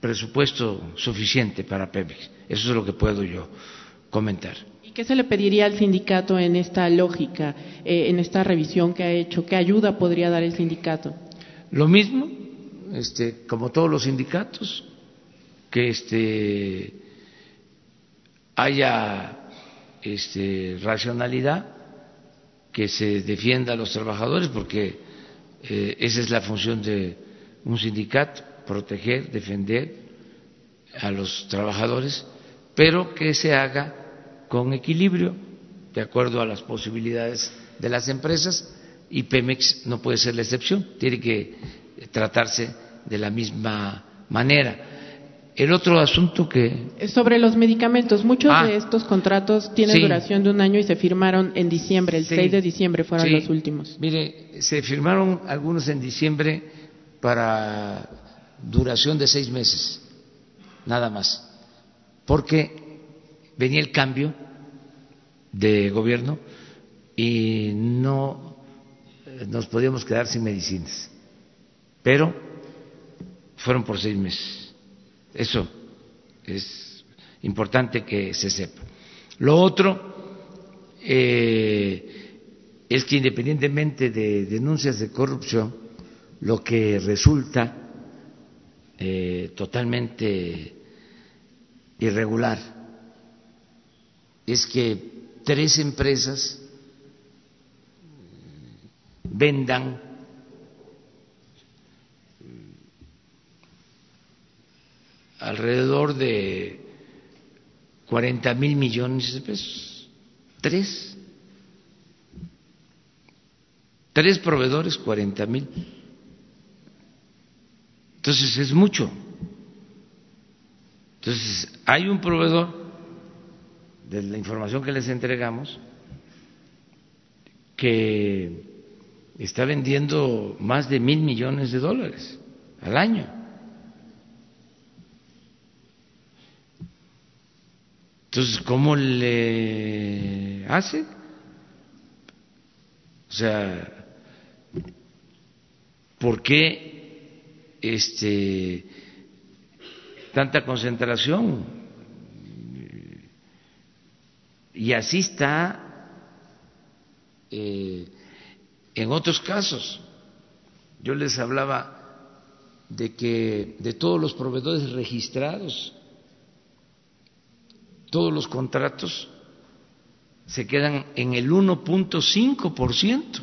presupuesto suficiente para Pemex. Eso es lo que puedo yo comentar. ¿Y qué se le pediría al sindicato en esta lógica, eh, en esta revisión que ha hecho? ¿Qué ayuda podría dar el sindicato? Lo mismo, este, como todos los sindicatos, que este, haya este, racionalidad, que se defienda a los trabajadores, porque eh, esa es la función de un sindicato proteger, defender a los trabajadores, pero que se haga con equilibrio, de acuerdo a las posibilidades de las empresas, y Pemex no puede ser la excepción, tiene que tratarse de la misma manera. el otro asunto que... Sobre los medicamentos, muchos Ah. de estos contratos tienen Sí. duración de un año y se firmaron en diciembre, el Sí. 6 de diciembre fueron Sí. los últimos. Mire, se firmaron algunos en diciembre para duración de seis meses, nada más, porque venía el cambio de gobierno y no eh, nos podíamos quedar sin medicinas, pero fueron por seis meses. Eso es importante que se sepa. Lo otro eh, es que independientemente de denuncias de corrupción, lo que resulta eh, totalmente irregular es que tres empresas vendan alrededor de 40 mil millones de pesos. Tres. Tres proveedores, 40 mil. Entonces es mucho. Entonces hay un proveedor de la información que les entregamos que está vendiendo más de mil millones de dólares al año. Entonces, ¿cómo le hace? O sea, ¿por qué este tanta concentración? Y así está eh, en otros casos. Yo les hablaba de que de todos los proveedores registrados, todos los contratos se quedan en el 1.5%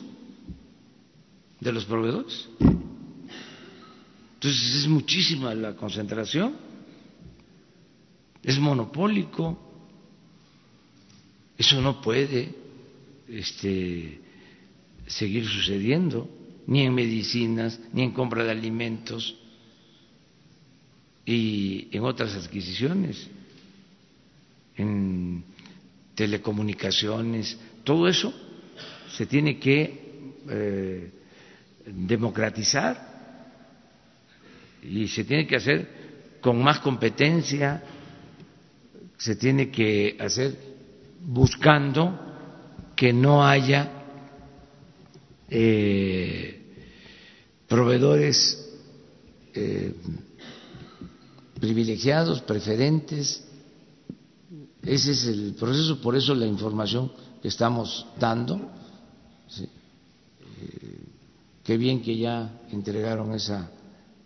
de los proveedores. Entonces es muchísima la concentración, es monopólico, eso no puede este, seguir sucediendo, ni en medicinas, ni en compra de alimentos y en otras adquisiciones en telecomunicaciones, todo eso se tiene que eh, democratizar y se tiene que hacer con más competencia, se tiene que hacer buscando que no haya eh, proveedores eh, privilegiados, preferentes, ese es el proceso, por eso la información que estamos dando. ¿sí? Eh, qué bien que ya entregaron esa,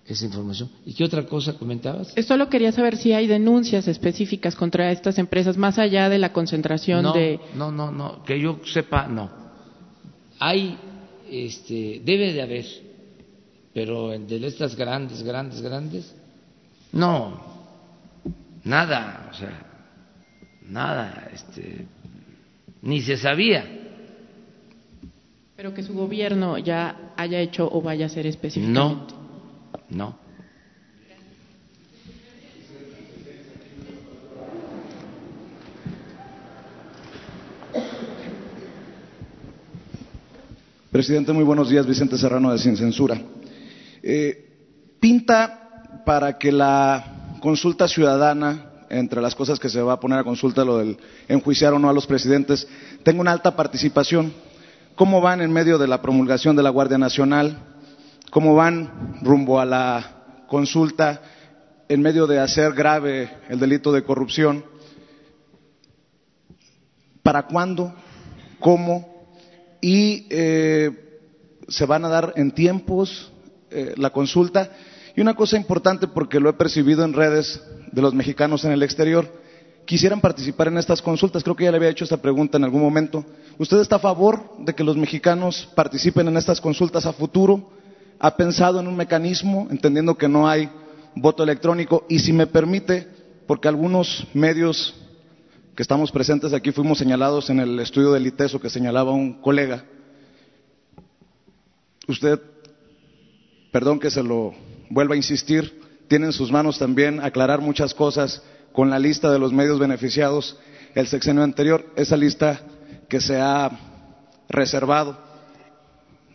esa información. ¿Y qué otra cosa comentabas? Eh, Solo quería saber si hay denuncias específicas contra estas empresas, más allá de la concentración no, de... no, no, no, que yo sepa, no. Hay, este, debe de haber, pero de estas grandes, grandes, grandes, no, nada, o sea, nada, este, ni se sabía. Pero que su gobierno ya haya hecho o vaya a hacer específicamente. no. Presidente, muy buenos días. Vicente Serrano de Sin Censura. Eh, pinta para que la consulta ciudadana, entre las cosas que se va a poner a consulta, lo del enjuiciar o no a los presidentes, tenga una alta participación. ¿Cómo van en medio de la promulgación de la Guardia Nacional? ¿Cómo van rumbo a la consulta en medio de hacer grave el delito de corrupción? ¿Para cuándo? ¿Cómo? y eh, se van a dar en tiempos eh, la consulta. Y una cosa importante, porque lo he percibido en redes de los mexicanos en el exterior, quisieran participar en estas consultas. Creo que ya le había hecho esta pregunta en algún momento. ¿Usted está a favor de que los mexicanos participen en estas consultas a futuro? ¿Ha pensado en un mecanismo, entendiendo que no hay voto electrónico? Y si me permite, porque algunos medios que estamos presentes aquí fuimos señalados en el estudio del ITESO que señalaba un colega. Usted, perdón que se lo vuelva a insistir, tiene en sus manos también aclarar muchas cosas con la lista de los medios beneficiados el sexenio anterior, esa lista que se ha reservado.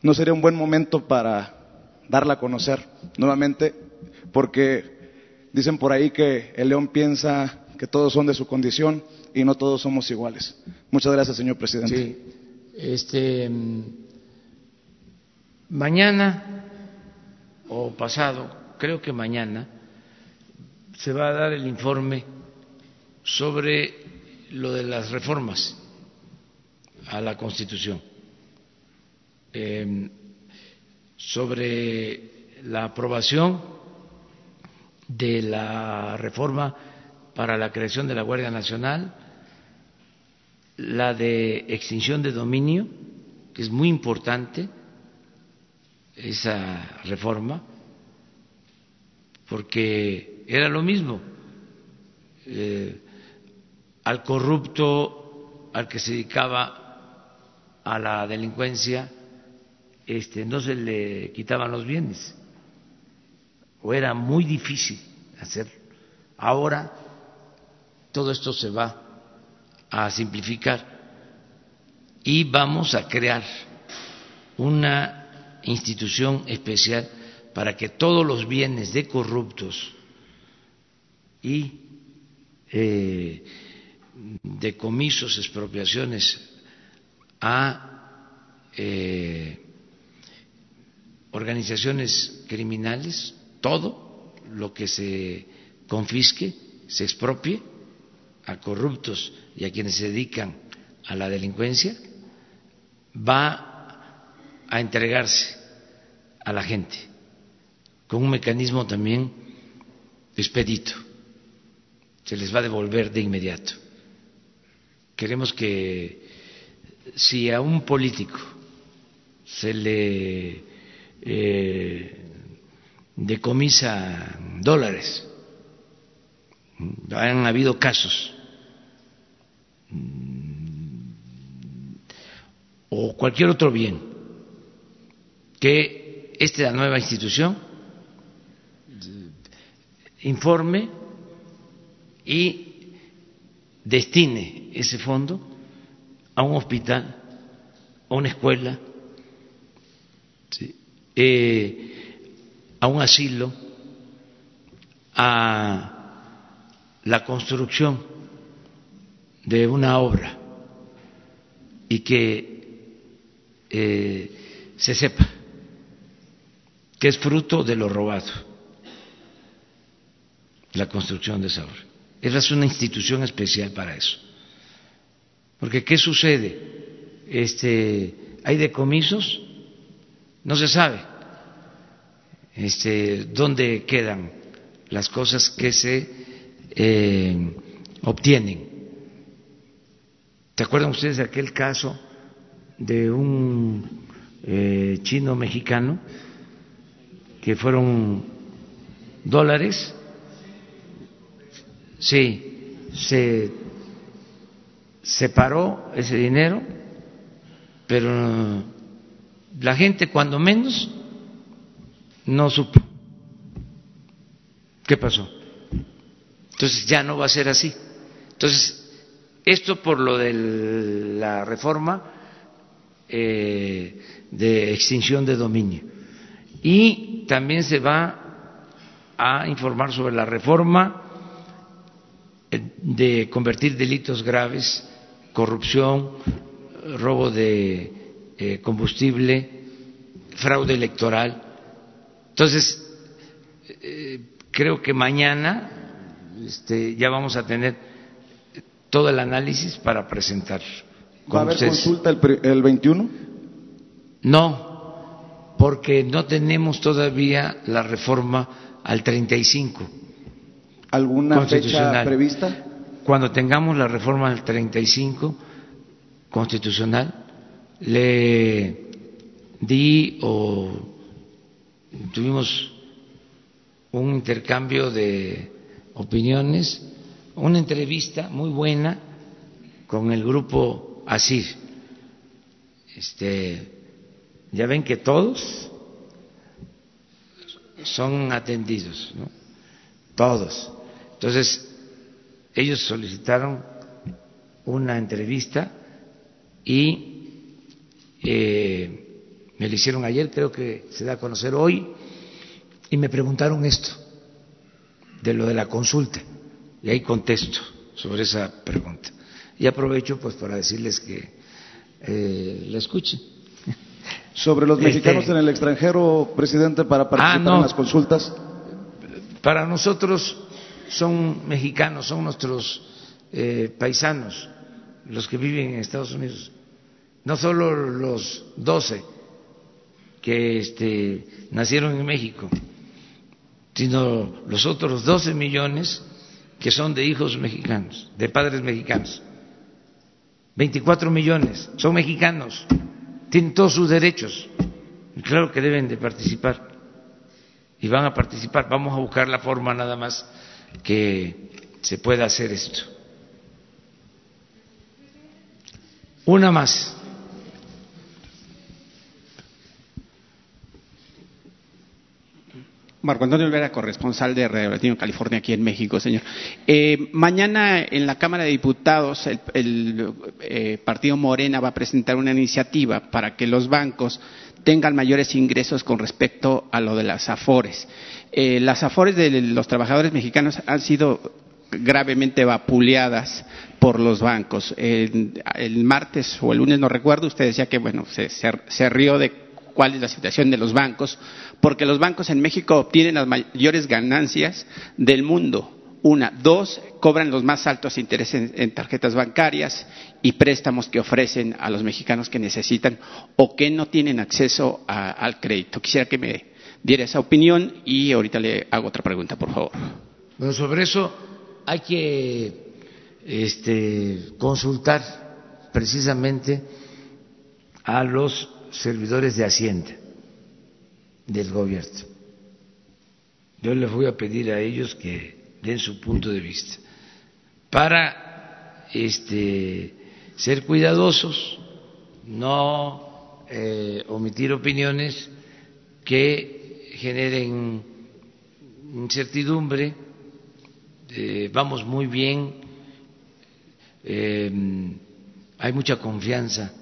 ¿No sería un buen momento para darla a conocer nuevamente? Porque dicen por ahí que el león piensa que todos son de su condición y no todos somos iguales. Muchas gracias, señor presidente. Sí. Este, mañana o pasado, creo que mañana, se va a dar el informe sobre lo de las reformas a la Constitución, eh, sobre la aprobación de la reforma para la creación de la Guardia Nacional, la de extinción de dominio, que es muy importante esa reforma, porque era lo mismo. Eh, al corrupto, al que se dedicaba a la delincuencia, este, no se le quitaban los bienes, o era muy difícil hacerlo. Ahora todo esto se va a simplificar y vamos a crear una institución especial para que todos los bienes de corruptos y eh, decomisos, expropiaciones a eh, organizaciones criminales, todo lo que se confisque, se expropie a corruptos y a quienes se dedican a la delincuencia, va a entregarse a la gente con un mecanismo también expedito. Se les va a devolver de inmediato. Queremos que si a un político se le eh, decomisa dólares, han habido casos. O cualquier otro bien que esta nueva institución informe y destine ese fondo a un hospital, a una escuela, eh, a un asilo, a la construcción de una obra y que eh, se sepa que es fruto de lo robado la construcción de esa obra. Esa es una institución especial para eso. Porque ¿qué sucede? Este, hay decomisos, no se sabe este, dónde quedan las cosas que se eh, obtienen. ¿Se acuerdan ustedes de aquel caso de un eh, chino mexicano que fueron dólares? Sí, se separó ese dinero, pero la gente cuando menos no supo qué pasó. Entonces ya no va a ser así. Entonces esto por lo de la reforma eh, de extinción de dominio. Y también se va a informar sobre la reforma eh, de convertir delitos graves, corrupción, robo de eh, combustible, fraude electoral. Entonces, creo que mañana este, ya vamos a tener todo el análisis para presentar. ¿Va a haber consulta el, el 21? No, porque no tenemos todavía la reforma al 35. ¿Alguna fecha prevista? Cuando tengamos la reforma al 35 constitucional, le di o tuvimos un intercambio de opiniones una entrevista muy buena con el grupo ASIR. Este, ya ven que todos son atendidos, ¿no? todos. Entonces, ellos solicitaron una entrevista y eh, me lo hicieron ayer, creo que se da a conocer hoy, y me preguntaron esto, de lo de la consulta, y ahí contesto sobre esa pregunta. Y aprovecho pues para decirles que eh, la escuchen. Sobre los Este- mexicanos en el extranjero, presidente, para participar no. en las consultas. Para nosotros son mexicanos, son nuestros eh, paisanos, los que viven en Estados Unidos. No solo los 12 que este, nacieron en México, sino los otros 12 millones que son de hijos mexicanos, de padres mexicanos. 24 millones son mexicanos, tienen todos sus derechos. Y claro que deben de participar y van a participar. Vamos a buscar la forma nada más que se pueda hacer esto. Una más. Marco Antonio Olvera, corresponsal de Radio Latino California aquí en México, señor. Eh, mañana en la Cámara de Diputados el, eh, Partido Morena va a presentar una iniciativa para que los bancos tengan mayores ingresos con respecto a lo de las afores. Eh, las afores de los trabajadores mexicanos han sido gravemente vapuleadas por los bancos. El, el martes o el lunes, no recuerdo, usted decía que bueno, se, se, se rió de cuál es la situación de los bancos, porque los bancos en México obtienen las mayores ganancias del mundo. Una, dos, cobran los más altos intereses en, tarjetas bancarias y préstamos que ofrecen a los mexicanos que necesitan o que no tienen acceso al crédito. Quisiera que me diera esa opinión y ahorita le hago otra pregunta, por favor. Bueno, sobre eso hay que este, consultar precisamente a los servidores de Hacienda del gobierno. Yo les voy a pedir a ellos que den su punto de vista para este, ser cuidadosos, no eh, omitir opiniones que generen incertidumbre. Eh, vamos muy bien, eh, hay mucha confianza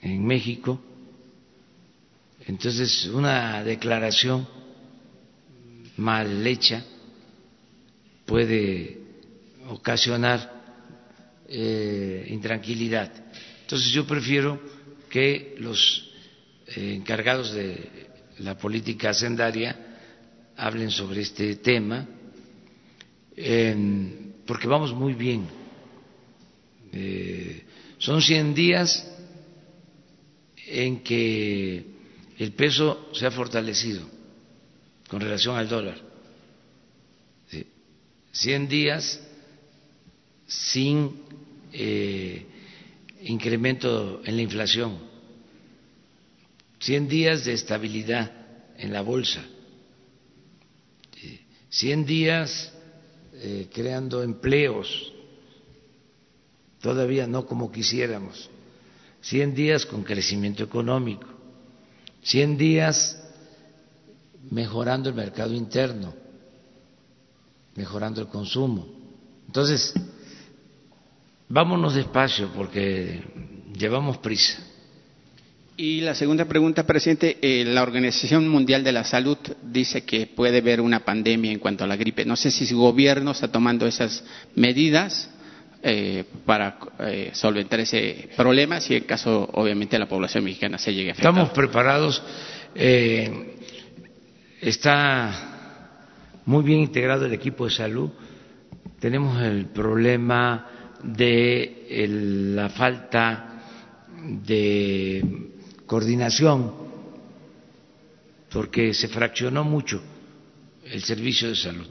en México. Entonces, una declaración mal hecha puede ocasionar eh, intranquilidad. Entonces, yo prefiero que los eh, encargados de la política hacendaria hablen sobre este tema, eh, porque vamos muy bien. son 100 días en que el peso se ha fortalecido con relación al dólar. ¿Sí? 100 días sin eh, incremento en la inflación, 100 días de estabilidad en la bolsa, ¿sí? 100 días eh, creando empleos, todavía no como quisiéramos 100 días con crecimiento económico, 100 días mejorando el mercado interno, mejorando el consumo. Entonces, vámonos despacio porque llevamos prisa. Y la segunda pregunta, presidente, eh, la Organización Mundial de la Salud dice que puede haber una pandemia en cuanto a la gripe. No sé si su gobierno está tomando esas medidas eh, para eh, solventar ese problema si en caso obviamente la población mexicana se llegue a afectar. Estamos preparados, eh, está muy bien integrado el equipo de salud, tenemos el problema de la falta de coordinación porque se fraccionó mucho el servicio de salud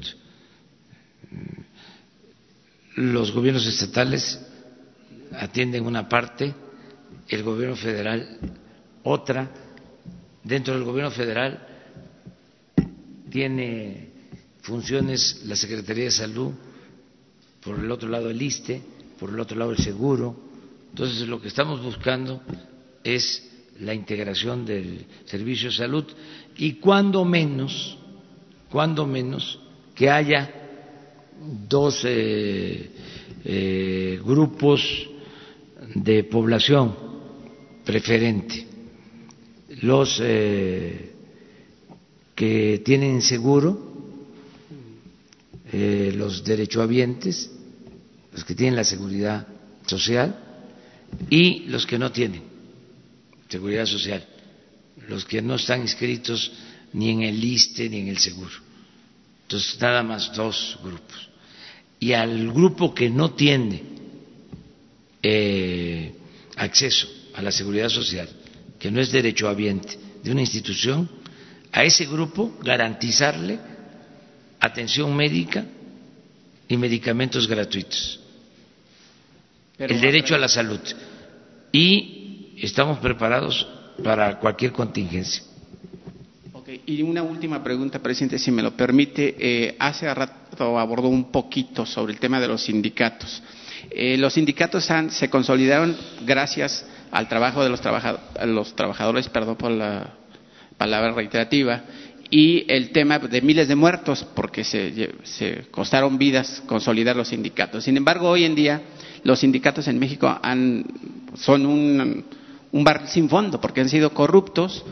los gobiernos estatales atienden una parte, el gobierno federal otra. Dentro del gobierno federal tiene funciones la Secretaría de Salud, por el otro lado el ISTE, por el otro lado el seguro. Entonces lo que estamos buscando es la integración del servicio de salud y cuando menos, cuando menos que haya dos eh, eh, grupos de población preferente, los eh, que tienen seguro, los derechohabientes, los que tienen la seguridad social y los que no tienen seguridad social, los que no están inscritos ni en el ISTE ni en el seguro. Entonces, nada más dos grupos. Y al grupo que no tiene eh, acceso a la seguridad social, que no es derecho derechohabiente de una institución, a ese grupo garantizarle atención médica y medicamentos gratuitos. el derecho a la salud. Y estamos preparados para cualquier contingencia. Y una última pregunta, presidente, si me lo permite. Eh, hace rato abordó un poquito sobre el tema de los sindicatos. Eh, los sindicatos se consolidaron gracias al trabajo de los, los trabajadores, perdón por la palabra reiterativa, y el tema de miles de muertos, porque se, se, costaron vidas consolidar los sindicatos. Sin embargo, hoy en día los sindicatos en México han, son un, un bar sin fondo, porque han sido corruptos,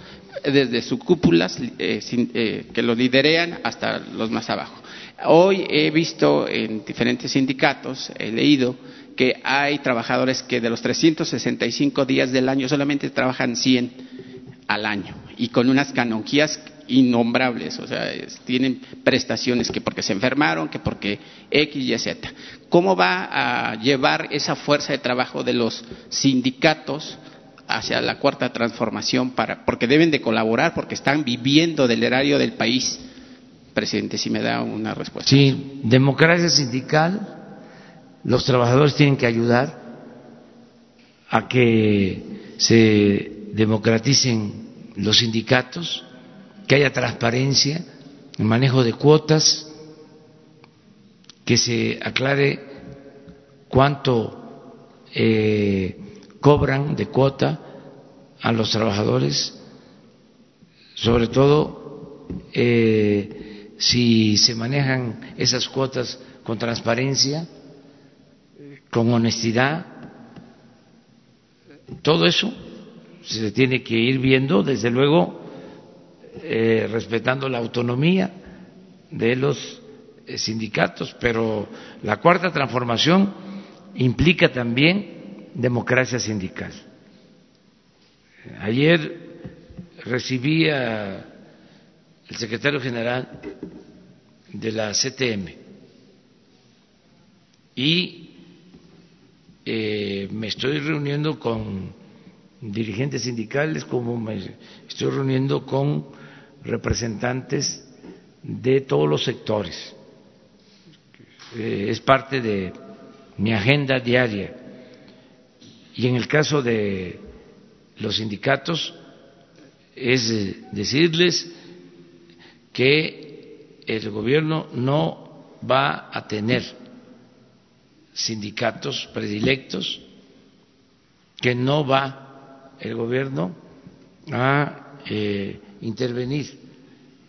desde sus cúpulas eh, eh, que lo liderean hasta los más abajo. Hoy he visto en diferentes sindicatos, he leído que hay trabajadores que de los 365 días del año solamente trabajan 100 al año y con unas canonjías innombrables, o sea, tienen prestaciones que porque se enfermaron, que porque X y Z. ¿Cómo va a llevar esa fuerza de trabajo de los sindicatos hacia la cuarta transformación para, porque deben de colaborar, porque están viviendo del erario del país. Presidente, si me da una respuesta. Sí, democracia sindical, los trabajadores tienen que ayudar a que se democraticen los sindicatos, que haya transparencia, el manejo de cuotas, que se aclare cuánto eh, cobran de cuota a los trabajadores, sobre todo eh, si se manejan esas cuotas con transparencia, con honestidad, todo eso se tiene que ir viendo, desde luego, eh, respetando la autonomía de los eh, sindicatos, pero la cuarta transformación implica también democracia sindical. Ayer recibí al secretario general de la CTM y eh, me estoy reuniendo con dirigentes sindicales como me estoy reuniendo con representantes de todos los sectores. Eh, es parte de mi agenda diaria y en el caso de los sindicatos es decirles que el gobierno no va a tener sindicatos predilectos, que no va el gobierno a eh, intervenir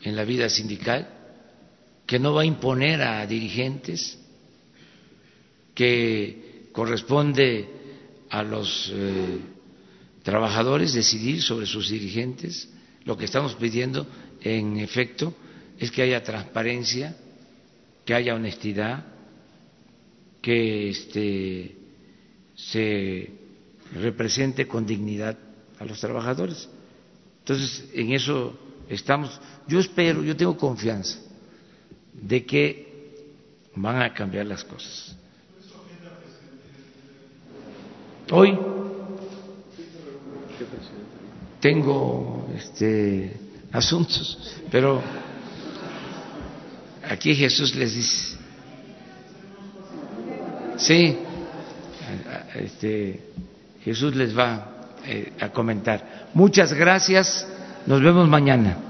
en la vida sindical, que no va a imponer a dirigentes, que corresponde a los eh, trabajadores decidir sobre sus dirigentes. Lo que estamos pidiendo, en efecto, es que haya transparencia, que haya honestidad, que este, se represente con dignidad a los trabajadores. Entonces, en eso estamos. Yo espero, yo tengo confianza de que van a cambiar las cosas. Hoy tengo este, asuntos, pero aquí Jesús les dice, sí, este, Jesús les va eh, a comentar. Muchas gracias, nos vemos mañana.